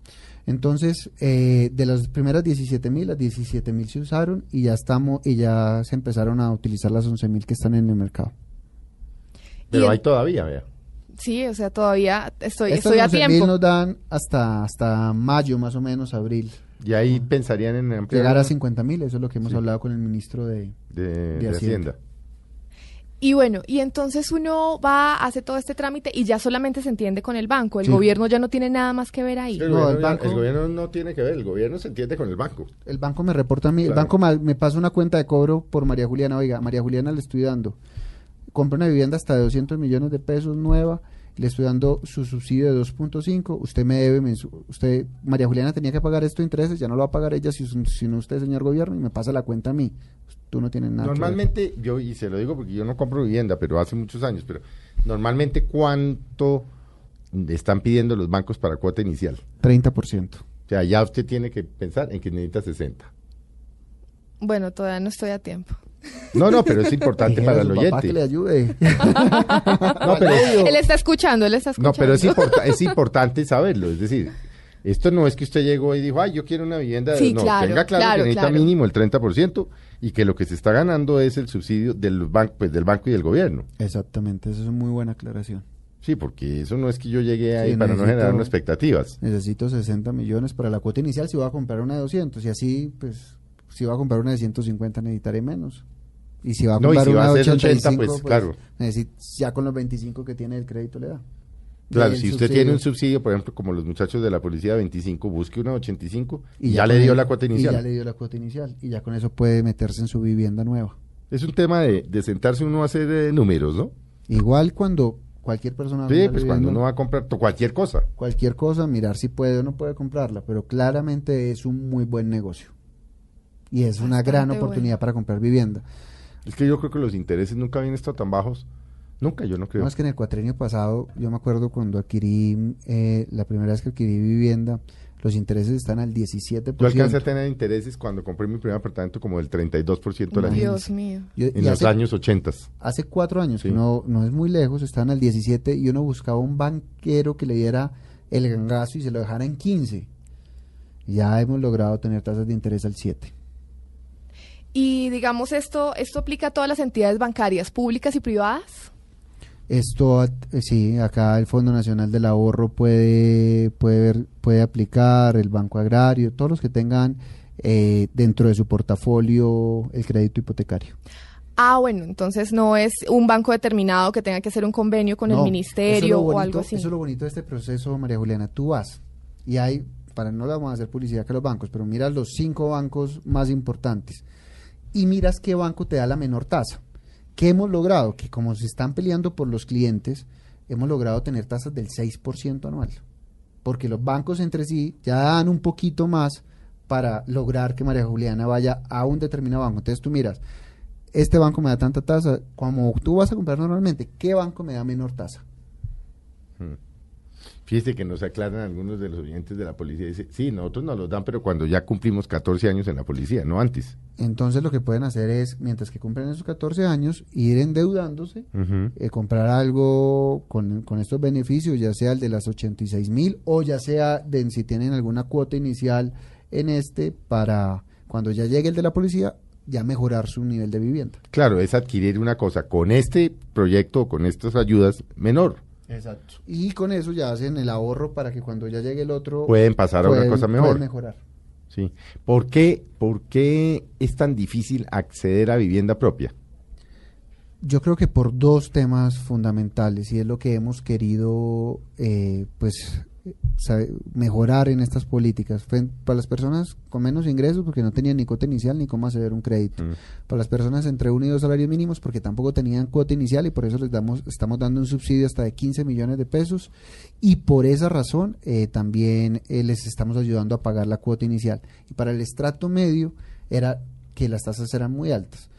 Entonces, eh, de las primeras 17 mil, las 17 mil se usaron y ya estamos y ya se empezaron a utilizar las 11 mil que están en el mercado. Pero el- hay todavía, vea. Sí, o sea, todavía estoy, Estos estoy a 11.000 tiempo. nos dan hasta hasta mayo más o menos, abril. Y ahí pensarían en ampliar Llegar a 50 mil, eso es lo que hemos Sí. hablado con el ministro de... de, de de Hacienda. Hacienda. Y bueno, y entonces uno va, hace todo este trámite y ya solamente se entiende con el banco. El Sí. gobierno ya no tiene nada más que ver ahí. El, No, gobierno el ya- banco- el gobierno no tiene que ver, el gobierno se entiende con el banco. El banco me reporta a mí, el banco me pasa una cuenta de cobro por María Juliana. Oiga, María Juliana le estoy dando, compra una vivienda hasta de 200 millones de pesos nueva, le estoy dando su subsidio de 2.5, usted me debe, usted, María Juliana tenía que pagar esto de intereses, ya no lo va a pagar ella, si- sino usted, señor gobierno, y me pasa la cuenta a mí. Tú no tienes nada. que ver. Normalmente, yo, y se lo digo porque yo no compro vivienda, pero hace muchos años, pero normalmente cuánto están pidiendo los bancos para cuota inicial. 30%. O sea, ya usted tiene que pensar en que necesita 60. Bueno, todavía no estoy a tiempo. No, no, pero es importante para el su papá que le oyente. ayude. <laughs> No, pero, Él está escuchando, él está no, escuchando. pero es, importa- es importante saberlo. Es decir, esto no es que usted llegó y dijo, ay, yo quiero una vivienda. Sí, no, claro, tenga claro, claro, que necesita claro. mínimo el 30% y que lo que se está ganando es el subsidio del banco, pues, del banco y del gobierno. Exactamente, esa es una muy buena aclaración. Sí, porque eso no es que yo llegué ahí Sí, para no necesito- generar unas expectativas. Necesito 60 millones para la cuota inicial si voy a comprar una de 200 y así, pues, si voy a comprar una de 150 necesitaré menos. Y si va a No, comprar si va una de ser 80, 85, pues, claro. ya con los 25 que tiene el crédito le da. Claro, si usted subsidio. tiene un subsidio, por ejemplo, como los muchachos de la policía 25, busque una 85 y, Y ya, le dio el- la cuota Y ya inicial. le dio la cuota inicial. Y ya con eso puede meterse en su vivienda nueva. Es un tema de, de sentarse uno a hacer eh, números, ¿no? Igual cuando cualquier persona... Sí, pues cuando uno va a comprar to- cualquier cosa. Cualquier cosa, mirar si puede o no puede comprarla. Pero claramente es un muy buen negocio. Y es una gran bueno. oportunidad para comprar vivienda. Es que yo creo que los intereses nunca habían estado tan bajos. Nunca, yo no creo. Es que en el cuatrenio pasado, yo me acuerdo cuando adquirí, eh, la primera vez que adquirí vivienda, los intereses están al 17%. Yo alcancé a tener intereses cuando compré mi primer apartamento como del 32% del año. Dios mío. Yo- En y los hace, años 80. hace cuatro años, Sí. que no, no es muy lejos, estaban al 17 y uno buscaba un banquero que le diera el gangazo y se lo dejara en 15. Ya hemos logrado tener tasas de interés al 7. Y digamos esto, esto aplica a todas las entidades bancarias, públicas y privadas. Esto, sí, acá el Fondo Nacional del Ahorro puede, puede, ver- puede aplicar, el Banco Agrario, todos los que tengan eh, dentro de su portafolio el crédito hipotecario. Ah, bueno, entonces no es un banco determinado que tenga que hacer un convenio con No, el ministerio o algo así. Eso es lo bonito de este proceso, María Juliana. Tú vas y hay, para no le vamos a hacer publicidad que los bancos, pero miras los cinco bancos más importantes y miras qué banco te da la menor tasa. ¿Qué hemos logrado? Que como se están peleando por los clientes, hemos logrado tener tasas del 6% anual. Porque los bancos entre sí ya dan un poquito más para lograr que María Juliana vaya a un determinado banco. Entonces tú miras, este banco me da tanta tasa, como tú vas a comprar normalmente, ¿qué banco me da menor tasa? Fíjese que nos aclaran algunos de los oyentes de la policía. Dice, sí, nosotros nos los dan, pero cuando ya cumplimos 14 años en la policía, no antes. Entonces lo que pueden hacer es, mientras que cumplen esos 14 años, ir endeudándose, eh, comprar algo con, con estos beneficios, ya sea el de las 86 mil o ya sea de si tienen alguna cuota inicial en este para cuando ya llegue el de la policía, ya mejorar su nivel de vivienda. Claro, es adquirir una cosa con este proyecto o con estas ayudas menor. Exacto. Y con eso ya hacen el ahorro para que cuando ya llegue el otro... Pueden pasar a una pueden- cosa pueden mejor. mejorar. Sí. ¿Por qué, ¿Por qué es tan difícil acceder a vivienda propia? Yo creo que por dos temas fundamentales y es lo que hemos querido eh, pues mejorar en estas políticas para las personas con menos ingresos porque no tenían ni cuota inicial ni cómo acceder a un crédito Mm. para las personas entre uno y dos salarios mínimos porque tampoco tenían cuota inicial y por eso les damos estamos dando un subsidio hasta de 15 millones de pesos y por esa razón eh, también eh, les estamos ayudando a pagar la cuota inicial y para el estrato medio era que las tasas eran muy altas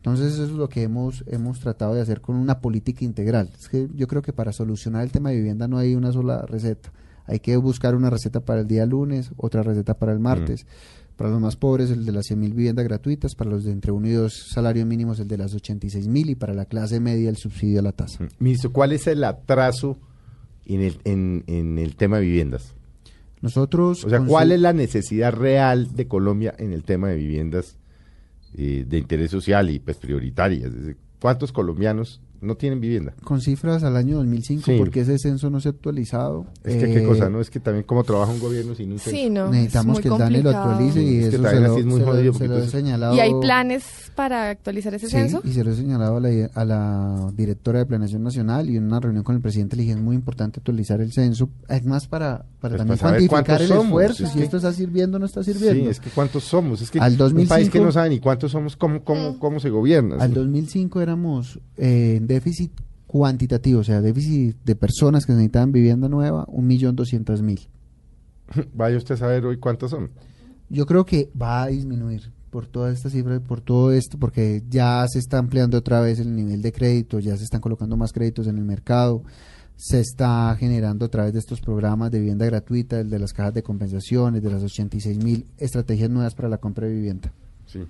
entonces eso es lo que hemos, hemos tratado de hacer con una política integral. Es que yo creo que para solucionar el tema de vivienda no hay una sola receta. Hay que buscar una receta para el día lunes, otra receta para el martes. Para los más pobres el de las 100 mil viviendas gratuitas, para los de entre uno y dos salarios mínimos el de las 86 mil y para la clase media el subsidio a la tasa. Ministro, ¿cuál es el atraso en el, en, en el tema de viviendas? Nosotros... O sea, ¿cuál es la necesidad real de Colombia en el tema de viviendas eh, de interés social y pues prioritarias? ¿Cuántos colombianos no tienen vivienda? Con cifras al año 2005, Sí. porque ese censo no se ha actualizado. Es que qué eh, cosa, ¿no? Es que también cómo trabaja un gobierno sin un censo. Sí, no. Necesitamos es que el DANE lo actualice y Es que eso también se lo, es muy se lo- jodido se lo he entonces- señalado. ¿Y hay planes para actualizar ese Sí, censo? y se lo he señalado a la, a la directora de Planeación Nacional y en una reunión con el presidente le dije es muy importante actualizar el censo, es más para, para Pues también para cuantificar el somos, esfuerzo, es si que- esto está sirviendo o no está sirviendo. Sí, es que ¿cuántos somos? Es que Al un 2005 país que no sabe ni cuántos somos, ¿cómo, cómo, Mm. cómo se gobierna? Al 2005 éramos eh, déficit cuantitativo, o sea, déficit de personas que necesitaban vivienda nueva, un millón doscientas mil. <laughs> Vaya usted a saber hoy cuántos son. Yo creo que va a disminuir por toda esta cifra, por todo esto, porque ya se está ampliando otra vez el nivel de crédito, ya se están colocando más créditos en el mercado, se está generando a través de estos programas de vivienda gratuita, el de las cajas de compensaciones, de las 86 mil estrategias nuevas para la compra de vivienda. Sí.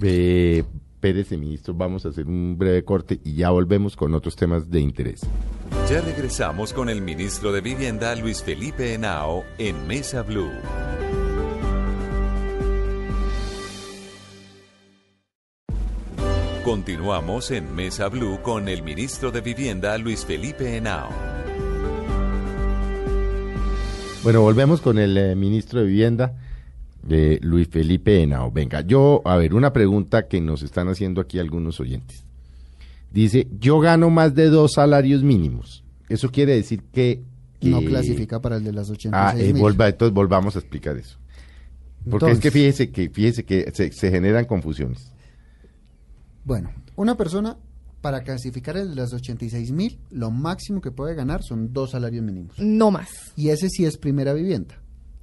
Eh, Pérez, ministro, vamos a hacer un breve corte y ya volvemos con otros temas de interés. Ya regresamos con el ministro de Vivienda, Luis Felipe Henao, en Mesa Blue. Continuamos en Mesa Blue con el ministro de Vivienda, Luis Felipe Henao. Bueno, volvemos con el eh, ministro de Vivienda, de Luis Felipe Henao. Venga, yo, a ver, una pregunta que nos están haciendo aquí algunos oyentes. Dice, yo gano más de dos salarios mínimos. Eso quiere decir que... No clasifica para el de las 86 Ah, eh, mil. volva- entonces volvamos a explicar eso. Porque es que fíjese que, fíjese que se, se generan confusiones. Bueno, una persona para clasificar el de las 86 mil, lo máximo que puede ganar son dos salarios mínimos. No más. Y ese sí es primera vivienda.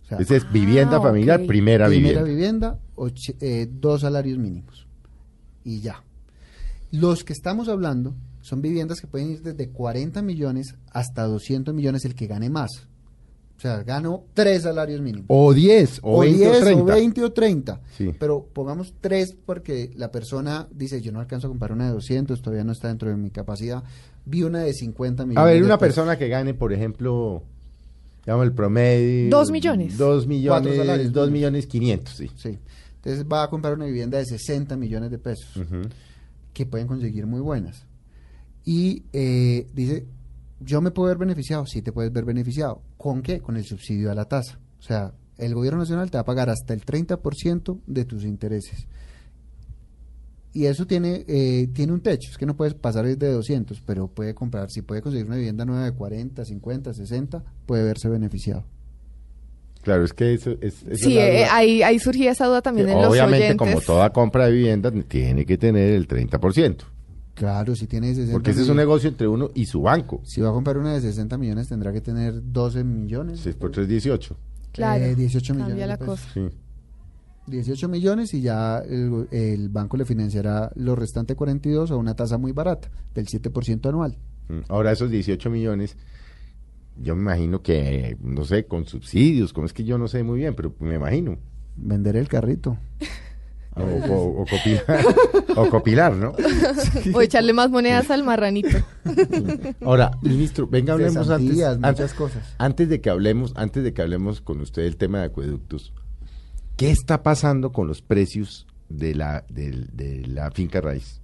O sea, Esa es vivienda Ah, familiar, primera, primera vivienda. vivienda, och- eh, dos salarios mínimos. Y ya. Los que estamos hablando son viviendas que pueden ir desde 40 millones hasta 200 millones el que gane más. O sea, gano tres salarios mínimos. O 10, o, o 20 10 o 30. o 20 o 30. Sí. Pero pongamos tres porque la persona dice, yo no alcanzo a comprar una de 200, todavía no está dentro de mi capacidad. Vi una de 50 millones. A ver, una persona que gane, por ejemplo, digamos el promedio. Dos millones. Dos Cuatro millones, salarios dos millones quinientos, sí. Sí. Entonces va a comprar una vivienda de 60 millones de pesos. Que pueden conseguir muy buenas. Y eh, dice, yo me puedo ver beneficiado, sí te puedes ver beneficiado. ¿Con qué? Con el subsidio a la tasa. O sea, el gobierno nacional te va a pagar hasta el 30% de tus intereses. Y eso tiene, eh, tiene un techo, es que no puedes pasar de 200, pero puede comprar, si puede conseguir una vivienda nueva de 40, 50, 60, puede verse beneficiado. Claro, es que eso es. esa Sí, es eh, ahí, ahí surgía esa duda también Que en los Obviamente, como toda compra de vivienda, tiene que tener el 30%. Claro, si tiene 60 Porque ese es un millones- negocio entre uno y su banco. Si va a comprar una de 60 millones, tendrá que tener 12 millones. 6 por 3, 18. Claro, Eh, 18 cambia millones de la pesos. cosa. Sí. 18 millones y ya el, el banco le financiará los restantes 42 a una tasa muy barata, del 7% anual. Mm. Ahora, esos 18 millones, yo me imagino que, no sé, con subsidios, como es que yo no sé muy bien, pero me imagino. Vender el carrito. O, o- o copilar, o copilar, ¿no? <laughs> O echarle más monedas al marranito. <laughs> Ahora, ministro, venga, hablemos antes, muchas cosas. antes de que hablemos, antes de que hablemos con usted del tema de acueductos. ¿Qué está pasando con los precios de la, de, la finca raíz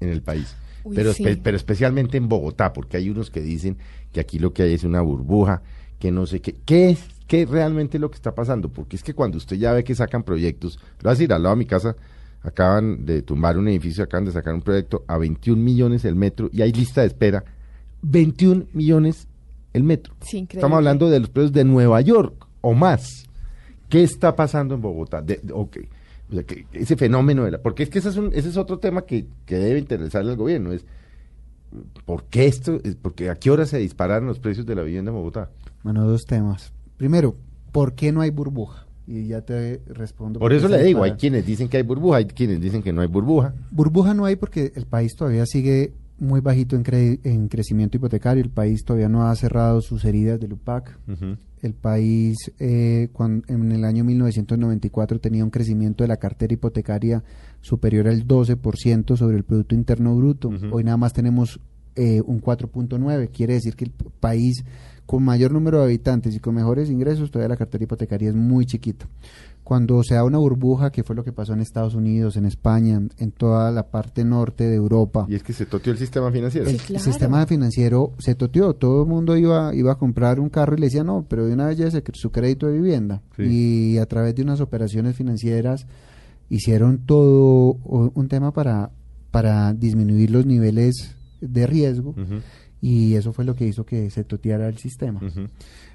en el país? Uy, pero, sí. pero especialmente en Bogotá, porque hay unos que dicen que aquí lo que hay es una burbuja, que no sé qué. ¿Qué es qué es realmente lo que está pasando? Porque es que cuando usted ya ve que sacan proyectos, lo a decir, al lado de mi casa, acaban de tumbar un edificio, acaban de sacar un proyecto a 21 millones el metro y hay lista de espera. 21 millones el metro. Sí. Estamos hablando de los precios de Nueva York o más. ¿Qué está pasando en Bogotá? De, de- ok, o sea, que ese fenómeno de la... Porque es que ese es, un- ese es otro tema que, que debe interesarle al gobierno. Es, ¿Por qué esto? Es porque ¿A qué hora se dispararon los precios de la vivienda en Bogotá? Bueno, dos temas. Primero, ¿por qué no hay burbuja? Y ya te respondo. Por qué eso le digo, hay quienes dicen que hay burbuja, hay quienes dicen que no hay burbuja. Burbuja no hay porque el país todavía sigue muy bajito en, cre- en crecimiento hipotecario. El país todavía no ha cerrado sus heridas del UPAC. El país eh, en el año 1994 tenía un crecimiento de la cartera hipotecaria superior al 12% sobre el Producto Interno Bruto. Hoy nada más tenemos eh, un 4.9. Quiere decir que el país con mayor número de habitantes y con mejores ingresos, todavía la cartera hipotecaria es muy chiquita. Cuando se da una burbuja, que fue lo que pasó en Estados Unidos, en España, en toda la parte norte de Europa, Y es que se toteó el sistema financiero. el claro. sistema financiero se toteó, todo el mundo iba, iba a comprar un carro y le decía no, pero de una vez cr- su crédito de vivienda. Sí. Y a través de unas operaciones financieras hicieron todo un tema para, para disminuir los niveles de riesgo y eso fue lo que hizo que se toteara el sistema.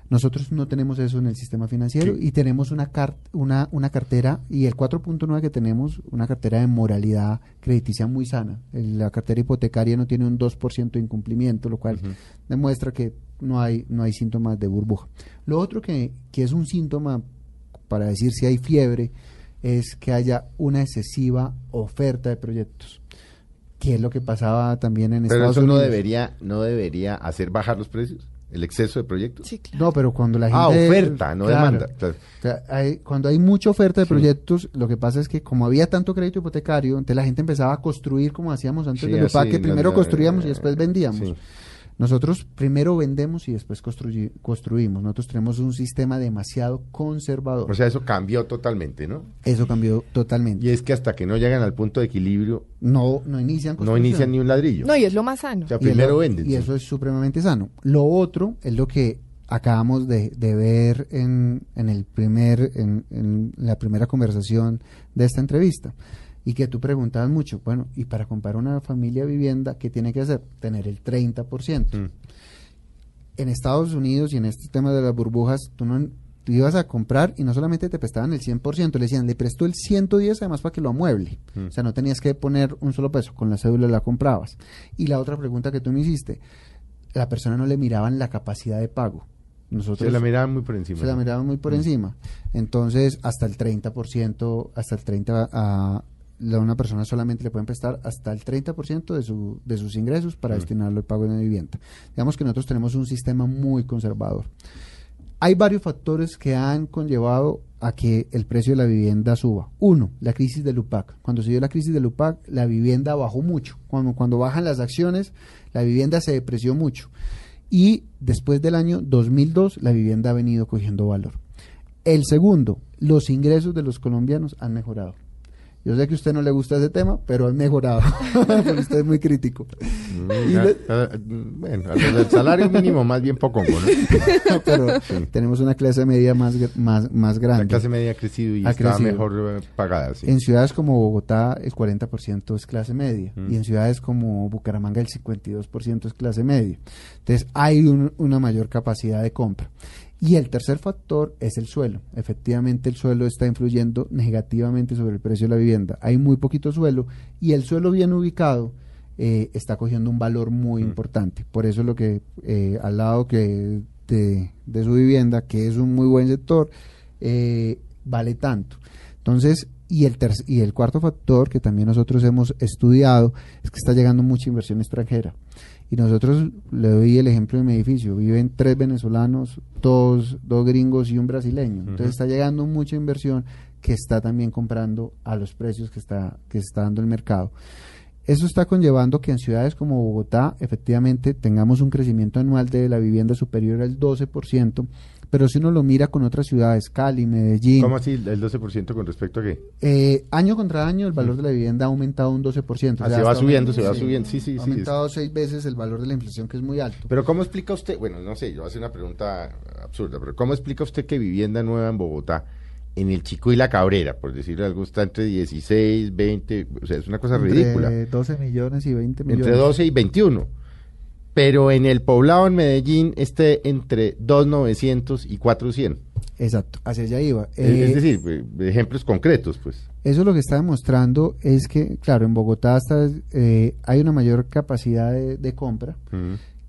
Nosotros no tenemos eso en el sistema financiero y tenemos una, car- una, una cartera, y el 4.9 que tenemos, una cartera de moralidad crediticia muy sana. La cartera hipotecaria no tiene un 2% de incumplimiento, lo cual demuestra que no hay, no hay síntomas de burbuja. Lo otro que, que es un síntoma para decir si hay fiebre es que haya una excesiva oferta de proyectos, que es lo que pasaba también en Pero Estados eso no Unidos. debería, no debería hacer bajar los precios, el exceso de proyectos. Sí, claro. No, pero cuando la gente... ah, oferta, no Claro. demanda. Claro. O sea, hay- cuando hay mucha oferta de proyectos, lo que pasa es que como había tanto crédito hipotecario, entonces la gente empezaba a construir como hacíamos antes Sí, del UPAC, así, que primero construíamos y después vendíamos. Nosotros primero vendemos y después construimos. Nosotros tenemos un sistema demasiado conservador. O sea, eso cambió totalmente, ¿no? Eso cambió totalmente. Y es que hasta que no llegan al punto de equilibrio, No, no inician no inician ni un ladrillo. No, y es lo más sano. O sea, Y primero lo- venden. Y sí. eso es supremamente sano. Lo otro es lo que acabamos de, de ver en, en el primer, en, en la primera conversación de esta entrevista. Y que tú preguntabas mucho, bueno, y para comprar una familia vivienda, ¿qué tiene que hacer? Tener el 30%. Mm. en Estados Unidos y en este tema de las burbujas, tú no tú ibas a comprar y no solamente te prestaban el 100%, le decían, le prestó el 110 además para que lo amueble. O sea, no tenías que poner un solo peso, con la cédula la comprabas. Y la otra pregunta que tú me hiciste, la persona no le miraban la capacidad de pago. Nosotros Se la miraban muy por encima. se la miraban muy por encima. Entonces, hasta el 30%, hasta el 30% a la- una persona solamente le pueden prestar hasta el 30% de, su, de sus ingresos para destinarlo al pago de una vivienda. Digamos que nosotros tenemos un sistema muy conservador. Hay varios factores que han conllevado a que el precio de la vivienda suba. Uno, la crisis del UPAC. Cuando se dio la crisis del UPAC, la vivienda bajó mucho. Cuando, cuando bajan las acciones, la vivienda se depreció mucho. Y después del año 2002, la vivienda ha venido cogiendo valor. El segundo, los ingresos de los colombianos han mejorado. Yo sé que a usted no le gusta ese tema, pero han mejorado. <laughs> usted es muy crítico. Mm, Y ya, le- mm, bueno, del salario mínimo más bien poco, ¿no? <laughs> pero tenemos una clase media más, más, más grande. La clase media ha crecido y Ha está crecido. mejor eh, pagada, sí. En ciudades como Bogotá el 40% es clase media Mm. y en ciudades como Bucaramanga el 52% es clase media. Entonces hay un- una mayor capacidad de compra. Y el tercer factor es el suelo. Efectivamente el suelo está influyendo negativamente sobre el precio de la vivienda. Hay muy poquito suelo y el suelo bien ubicado eh, está cogiendo un valor muy Mm. importante. Por eso lo que eh, al lado que de, de su vivienda, que es un muy buen sector, eh, vale tanto. Entonces, y el, y el cuarto factor que también nosotros hemos estudiado es que está llegando mucha inversión extranjera. Y nosotros le doy el ejemplo de mi edificio. Viven tres venezolanos, dos, dos gringos y un brasileño. Entonces está llegando mucha inversión que está también comprando a los precios que está, que está dando el mercado. Eso está conllevando que en ciudades como Bogotá efectivamente tengamos un crecimiento anual de la vivienda superior al 12%, pero si uno lo mira con otras ciudades, Cali, Medellín, ¿Cómo así el 12% con respecto a qué? eh, año contra año el valor de la vivienda ha aumentado un 12%. Ah, O sea, se va subiendo, se va subiendo, sí, sí, Ha sí. aumentado seis veces el valor de la inflación, que es muy alto. Pero ¿cómo explica usted? Bueno, no sé, yo voy a hacer una pregunta absurda, pero ¿cómo explica usted que vivienda nueva en Bogotá, en el Chico y la Cabrera, por decirle algo, está entre 16, 20, o sea, es una cosa ridícula, Entre 12 millones y 20 millones. entre 12 y 21. Pero en el poblado en Medellín esté entre 2.900 y 400. Exacto, hacia allá iba. Es- Eh, es decir, eh, ejemplos concretos, pues. Eso lo que está demostrando es que, claro, en Bogotá hasta, eh, hay una mayor capacidad de, de compra,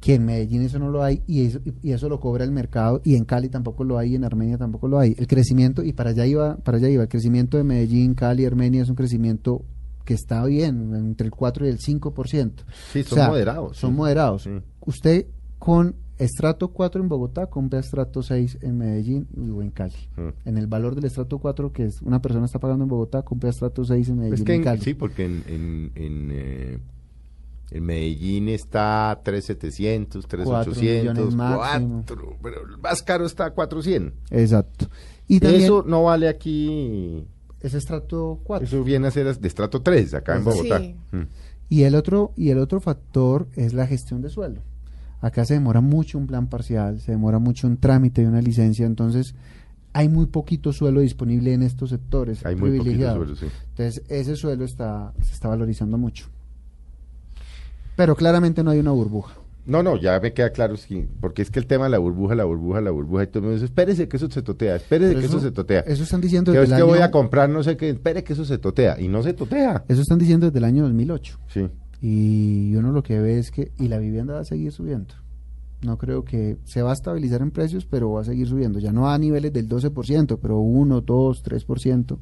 que en Medellín eso no lo hay y eso, y eso lo cobra el mercado y en Cali tampoco lo hay y en Armenia tampoco lo hay. El crecimiento, y para allá iba, para allá iba, el crecimiento de Medellín, Cali, Armenia es un crecimiento que está bien, entre el 4 y el 5%. Sí, O son sea, moderados. Son sí. moderados. Sí. Usted con estrato 4 en Bogotá compra estrato 6 en Medellín y- o en Cali. Mm. En el valor del estrato 4 que es una persona está pagando en Bogotá, compra estrato 6 en Medellín Es que y en en- Cali. sí, porque en, en, en, eh, en Medellín está 3.700, 3.800, millones máximo. 4, pero el más caro está 400. Exacto. Y también Eso no vale aquí, es estrato 4. eso viene a ser de estrato 3 acá en Sí. Bogotá. Mm. Y el otro y el otro factor es la gestión de suelo. Acá se demora mucho un plan parcial, se demora mucho un trámite de una licencia, entonces hay muy poquito suelo disponible en estos sectores Hay muy poquito privilegiados. suelo, sí. Entonces ese suelo está se está valorizando mucho. Pero claramente no hay una burbuja. No, no, ya me queda claro, sí, porque es que el tema de la burbuja, la burbuja, la burbuja, y todo el mundo dice, espérese que eso se totea, espérese que eso, se totea. Eso están diciendo desde es el que voy año- a comprar no sé qué, espere que eso se totea, y no se totea. Eso están diciendo desde el año 2008. Sí. Y uno lo que ve es que y la vivienda va a seguir subiendo. No creo que se va a estabilizar en precios, pero va a seguir subiendo. Ya no a niveles del 12%, pero 1, 2, 3%,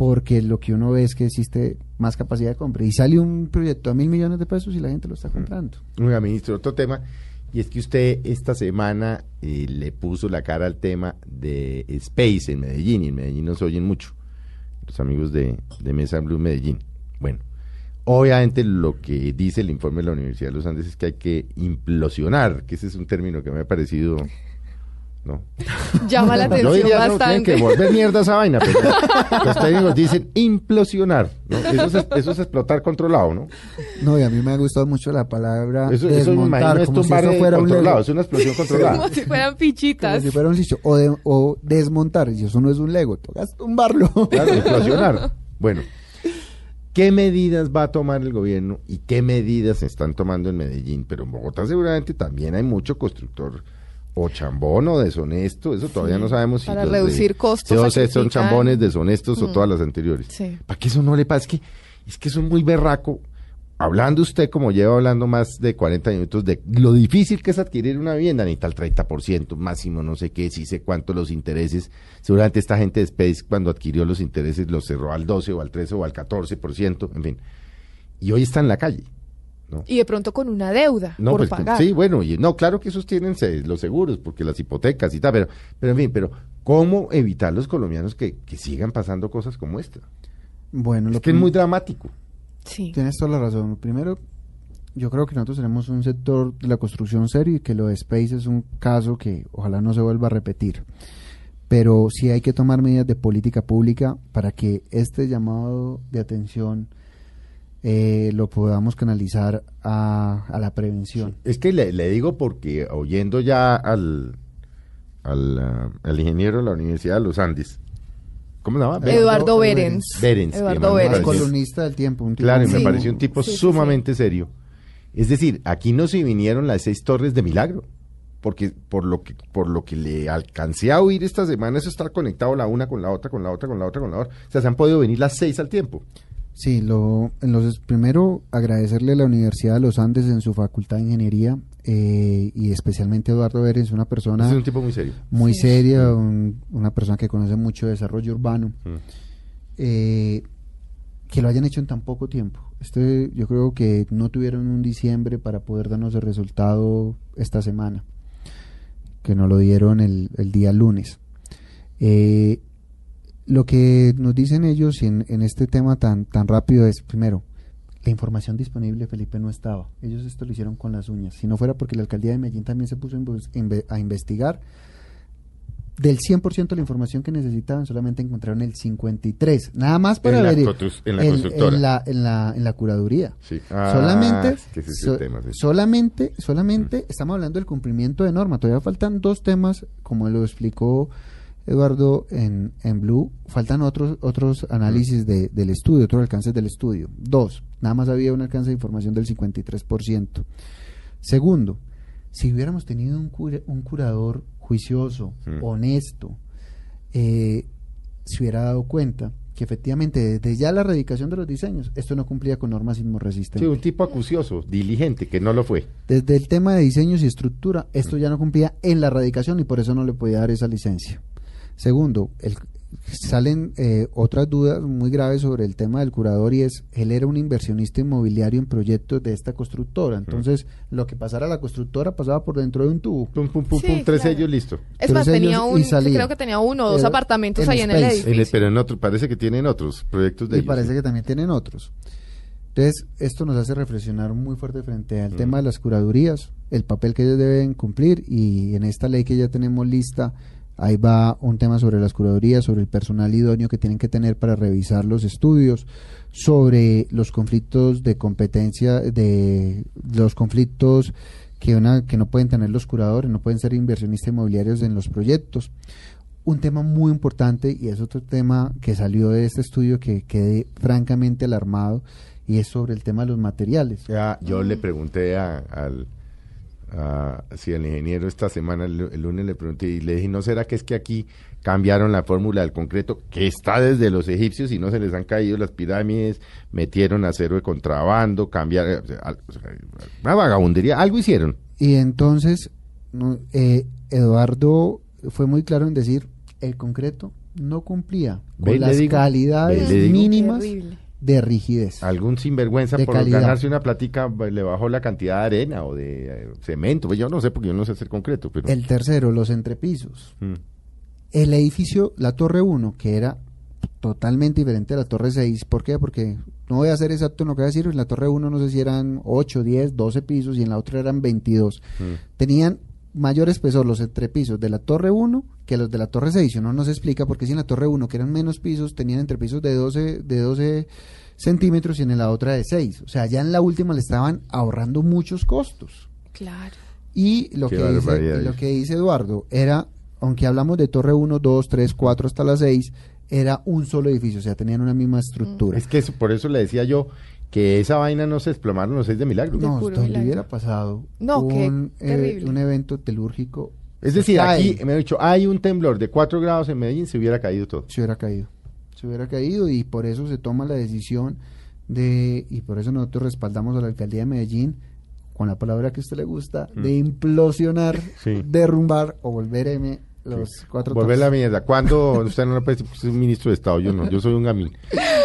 porque lo que uno ve es que existe más capacidad de compra. Y sale un proyecto a mil millones de pesos y la gente lo está comprando. Oiga, ministro, otro tema, y es que usted esta semana eh, le puso la cara al tema de Space en Medellín, y en Medellín nos oyen mucho, los amigos de, de Mesa Blue Medellín. Bueno, obviamente lo que dice el informe de la Universidad de los Andes es que hay que implosionar, que ese es un término que me ha parecido... ¿no? Llama la Yo atención diría, no, tienen bastante. que volver mierda esa vaina, pero <laughs> los técnicos dicen implosionar, ¿no? Eso es, eso es explotar controlado, ¿no? No, y a mí me ha gustado mucho la palabra Eso, eso desmontar, es como si tumbar esto eh, fuera un controlado, Lego. es una explosión <laughs> controlada. Como si fueran Como fichitas. si fuera un sitio. O, de- o desmontar. Y eso no es un Lego, tocas tumbarlo. Claro, <laughs> implosionar. Bueno, ¿Qué medidas va a tomar el gobierno y qué medidas se están tomando en Medellín? Pero en Bogotá seguramente también hay mucho constructor o chambón o deshonesto, eso todavía no sabemos para los de reducir costos, C2C son chambones deshonestos o Mm. todas las anteriores. Sí. Para que eso no le pase, es que, es que eso es muy berraco. Hablando usted, como lleva hablando más de 40 minutos, de lo difícil que es adquirir una vivienda, ni tal 30%, máximo no sé qué, si sé cuánto los intereses. Seguramente esta gente de Space, cuando adquirió los intereses, los cerró al 12 o al 13 o al 14%, en fin. Y hoy está en la calle. ¿No? Y de pronto con una deuda No, por pues, pagar. sí, bueno, y no, claro que esos tienen los seguros, porque las hipotecas y tal, pero, pero en fin, pero ¿cómo evitar los colombianos que, que sigan pasando cosas como esta? Bueno, Es lo que es muy dramático. Sí. Tienes toda la razón. Primero, yo creo que nosotros tenemos un sector de la construcción serio y que lo de Space es un caso que ojalá no se vuelva a repetir. Pero sí hay que tomar medidas de política pública para que este llamado de atención eh, lo podamos canalizar a, a la prevención. Es que le, le digo porque oyendo ya al, al, ah, al ingeniero de la Universidad de los Andes, ¿cómo se llama? Eduardo Eduardo Berens. Berens. Eduardo Berens. Columnista del tiempo. Un tipo Claro, y me Sí. pareció un tipo Sí, sí, sumamente serio. Es decir, aquí no se vinieron las seis torres de milagro, porque por lo que por lo que le alcancé a oír esta semana es estar conectado la una con la otra, con la otra, con la otra, con la otra. O sea, se han podido venir las seis al tiempo. Sí, lo, en los, primero agradecerle a la Universidad de los Andes en su facultad de ingeniería eh, y especialmente a Eduardo Berens, una persona Es un tipo muy serio. muy Sí. seria, un- una persona que conoce mucho de desarrollo urbano, Mm. eh, que lo hayan hecho en tan poco tiempo. Este, yo creo que no tuvieron un diciembre para poder darnos el resultado esta semana, que nos lo dieron el, el día lunes. Eh, lo que nos dicen ellos en, en este tema tan, tan rápido es, primero, la información disponible, Felipe, no estaba. Ellos esto lo hicieron con las uñas. Si no fuera porque la alcaldía de Medellín también se puso a inves- inve- a investigar, del 100% de la información que necesitaban, solamente encontraron el 53. Nada más para En la ver en la en la, en la, en la curaduría. Sí. Ah, solamente, es que so- tema, sí. solamente, solamente estamos hablando del cumplimiento de norma. Todavía faltan dos temas, como lo explicó Eduardo en, en Blue, faltan otros otros análisis de- del estudio, otros alcances del estudio. Dos, nada más había un alcance de información del 53%. Segundo, si hubiéramos tenido un, cura- un curador juicioso, Mm. honesto, eh, se hubiera dado cuenta que efectivamente desde ya la erradicación de los diseños, esto no cumplía con normas Sí, sismorresistentes. un tipo acucioso, diligente, que no lo fue. Desde el tema de diseños y estructura, esto ya no cumplía en la erradicación y por eso no le podía dar esa licencia. Segundo, el- salen eh, otras dudas muy graves sobre el tema del curador y es, él era un inversionista inmobiliario en proyectos de esta constructora, entonces lo que pasara a la constructora pasaba por dentro de un tubo. Pum, pum, pum, Sí, pum, tres claro. sellos, listo. Es más, tenía un, salía. creo que tenía uno o dos Eh, apartamentos en ahí en el edificio. En el- pero en otro, parece que tienen otros proyectos de y ellos, parece sí. que también tienen otros. Entonces, esto nos hace reflexionar muy fuerte frente al Mm. tema de las curadurías, el papel que ellos deben cumplir y en esta ley que ya tenemos lista, ahí va un tema sobre las curadurías, sobre el personal idóneo que tienen que tener para revisar los estudios, sobre los conflictos de competencia, de los conflictos que, una, que no pueden tener los curadores, no pueden ser inversionistas inmobiliarios en los proyectos un tema muy importante y es otro tema que salió de este estudio que quedé francamente alarmado y es sobre el tema de los materiales. Ya, yo le pregunté a, al a- si al ingeniero esta semana, el, el lunes le pregunté y le dije, ¿no será que es que aquí cambiaron la fórmula del concreto que está desde los egipcios y no se les han caído las pirámides, metieron acero de contrabando, cambiaron, o sea, al- o sea, una vagabundería, algo hicieron. Y entonces no, eh, Eduardo fue muy claro en decir el concreto no cumplía con las digo, calidades mínimas Terrible. De rigidez. Algún sinvergüenza por calidad. ganarse una platica le bajó la cantidad de arena o de eh, cemento, pues yo no sé porque yo no sé hacer concreto, pero... El tercero, los entrepisos. Mm. El edificio, la Torre 1, que era totalmente diferente a la Torre 6. ¿Por qué? Porque no voy a ser exacto en lo que voy a decir. En la Torre 1 no sé si eran 8, 10, 12 pisos y en la otra eran 22. Mm. Tenían mayor espesor los entrepisos de la Torre 1 que los de la Torre 6. Uno no se explica porque si en la Torre 1, que eran menos pisos, tenían entrepisos de 12, de 12 centímetros y en la otra de 6. O sea, ya en la última le estaban ahorrando muchos costos. Claro. Y lo Qué que, dice, lo que dice Eduardo era, aunque hablamos de torre 1, 2, 3, 4 hasta las 6, era un solo edificio, o sea, tenían una misma estructura. Es que eso- por eso le decía yo que esa vaina no se desplomaron los seis de milagro. No, donde milagro. hubiera pasado No, qué un, eh, un evento telúrgico, Es decir, cae, aquí me he dicho, hay un temblor de 4 grados en Medellín, se hubiera caído todo. se hubiera caído. Se hubiera caído y por eso se toma la decisión de, y por eso nosotros respaldamos a la alcaldía de Medellín, con la palabra que a usted le gusta, de implosionar, Mm. Sí. derrumbar o volver M los cuatro Volver la mierda. ¿Cuándo? <laughs> Usted no lo puede decir, porque usted es un ministro de Estado, yo no, yo soy un gamín.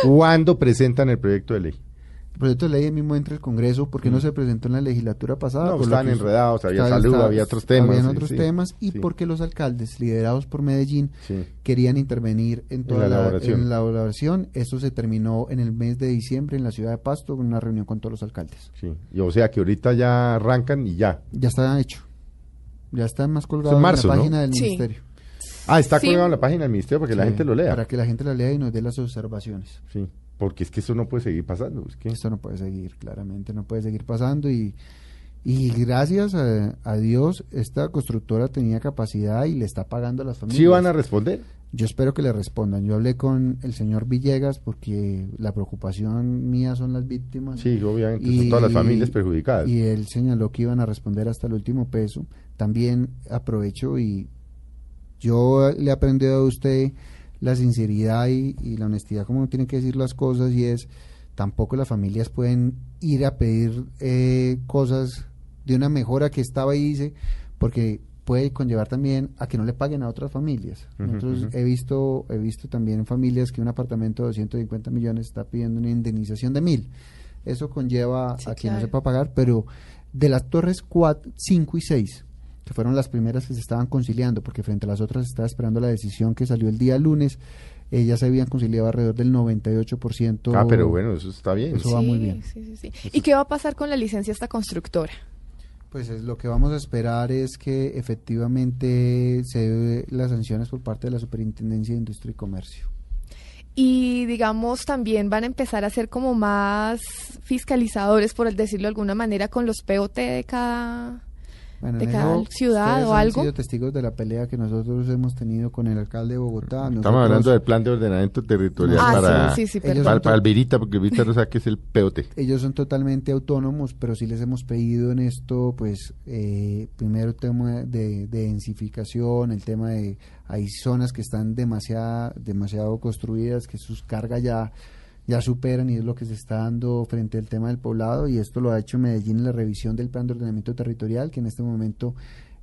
¿Cuándo presentan el proyecto de ley? El proyecto de ley mismo entra al Congreso porque no se presentó en la legislatura pasada. No, estaban enredados, había estaba- salud, estaba- había otros temas. Habían sí, otros sí, temas y sí, porque los alcaldes liderados por Medellín sí. querían intervenir en toda la la, elaboración. en la elaboración. Esto se terminó en el mes de diciembre en la ciudad de Pasto con una reunión con todos los alcaldes. Sí, y o sea que ahorita ya arrancan y ya. Ya está hecho. Ya está más colgado en marzo, en la ¿no? página del Sí. ministerio. Ah, está Sí. colgado en la página del ministerio para que la gente lo lea. Para que la gente la lea y nos dé las observaciones. Sí, porque es que eso no puede seguir pasando. Es que... Esto no puede seguir, claramente no puede seguir pasando y, y gracias a, a Dios esta constructora tenía capacidad y le está pagando a las familias. ¿Sí van a responder? Yo espero que le respondan. Yo hablé con el señor Villegas porque la preocupación mía son las víctimas. Sí, obviamente, son todas las familias perjudicadas. Y él señaló que iban a responder hasta el último peso. También aprovecho y yo le he aprendido a usted la sinceridad y, y la honestidad, como uno tiene que decir las cosas, y es, tampoco las familias pueden ir a pedir eh, cosas de una mejora que estaba y dice, porque puede conllevar también a que no le paguen a otras familias. Nosotros he visto he visto también familias que un apartamento de 250 millones está pidiendo una indemnización de mil. Eso conlleva Sí, a que no se pueda pagar, pero de las torres 4, 5 y 6, que fueron las primeras que se estaban conciliando, porque frente a las otras estaba esperando la decisión que salió el día lunes, ellas se habían conciliado alrededor del 98%. Ah, pero bueno, eso está bien. Eso va muy bien. sí, sí, sí. ¿Y qué va a pasar con la licencia de esta constructora? Pues es, lo que vamos a esperar es que efectivamente se dé las sanciones por parte de la Superintendencia de Industria y Comercio. Y digamos también van a empezar a ser como más fiscalizadores, por decirlo de alguna manera, con los POT de cada... Bueno, de cada eso ciudad o han algo. sido testigos de la pelea que nosotros hemos tenido con el alcalde de Bogotá. Estamos Nosotros- hablando del plan de ordenamiento territorial Ah, para, sí, sí, sí, para, para Alvirita, porque Alvirita no sabe qué es el POT. <laughs> ellos son totalmente autónomos, pero sí les hemos pedido en esto, pues, eh, primero el tema de, de densificación, el tema de, hay zonas que están demasiado, demasiado construidas, que sus cargas ya, ya superan y es lo que se está dando frente al tema del poblado y esto lo ha hecho Medellín en la revisión del plan de ordenamiento territorial, que en este momento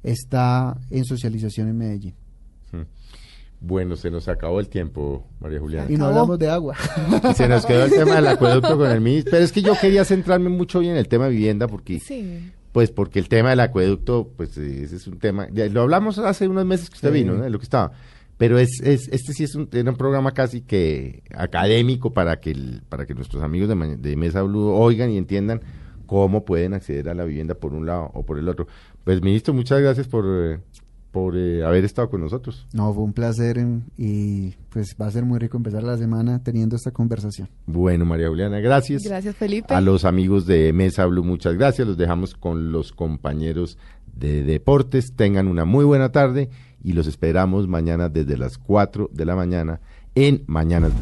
está en socialización en Medellín. Bueno, se nos acabó el tiempo, María Juliana. Y no hablamos de agua. <laughs> Y se nos quedó el tema del acueducto con el ministro. Pero es que yo quería centrarme mucho bien en el tema de vivienda, porque Sí. Pues porque el tema del acueducto, pues eh, ese es un tema, ya lo hablamos hace unos meses que usted Sí. vino, ¿no? De lo que estaba. Pero es, es este sí es un, era un programa casi que académico para que el, para que nuestros amigos de, Mesa Blue oigan y entiendan cómo pueden acceder a la vivienda por un lado o por el otro. Pues ministro, muchas gracias por, eh, por eh, haber estado con nosotros. No, fue un placer em, y pues va a ser muy rico empezar la semana teniendo esta conversación. Bueno, María Juliana, gracias. Gracias, Felipe. A los amigos de Mesa Blue, muchas gracias. Los dejamos con los compañeros de deportes. Tengan una muy buena tarde y los esperamos mañana desde las 4 de la mañana en Mañanas.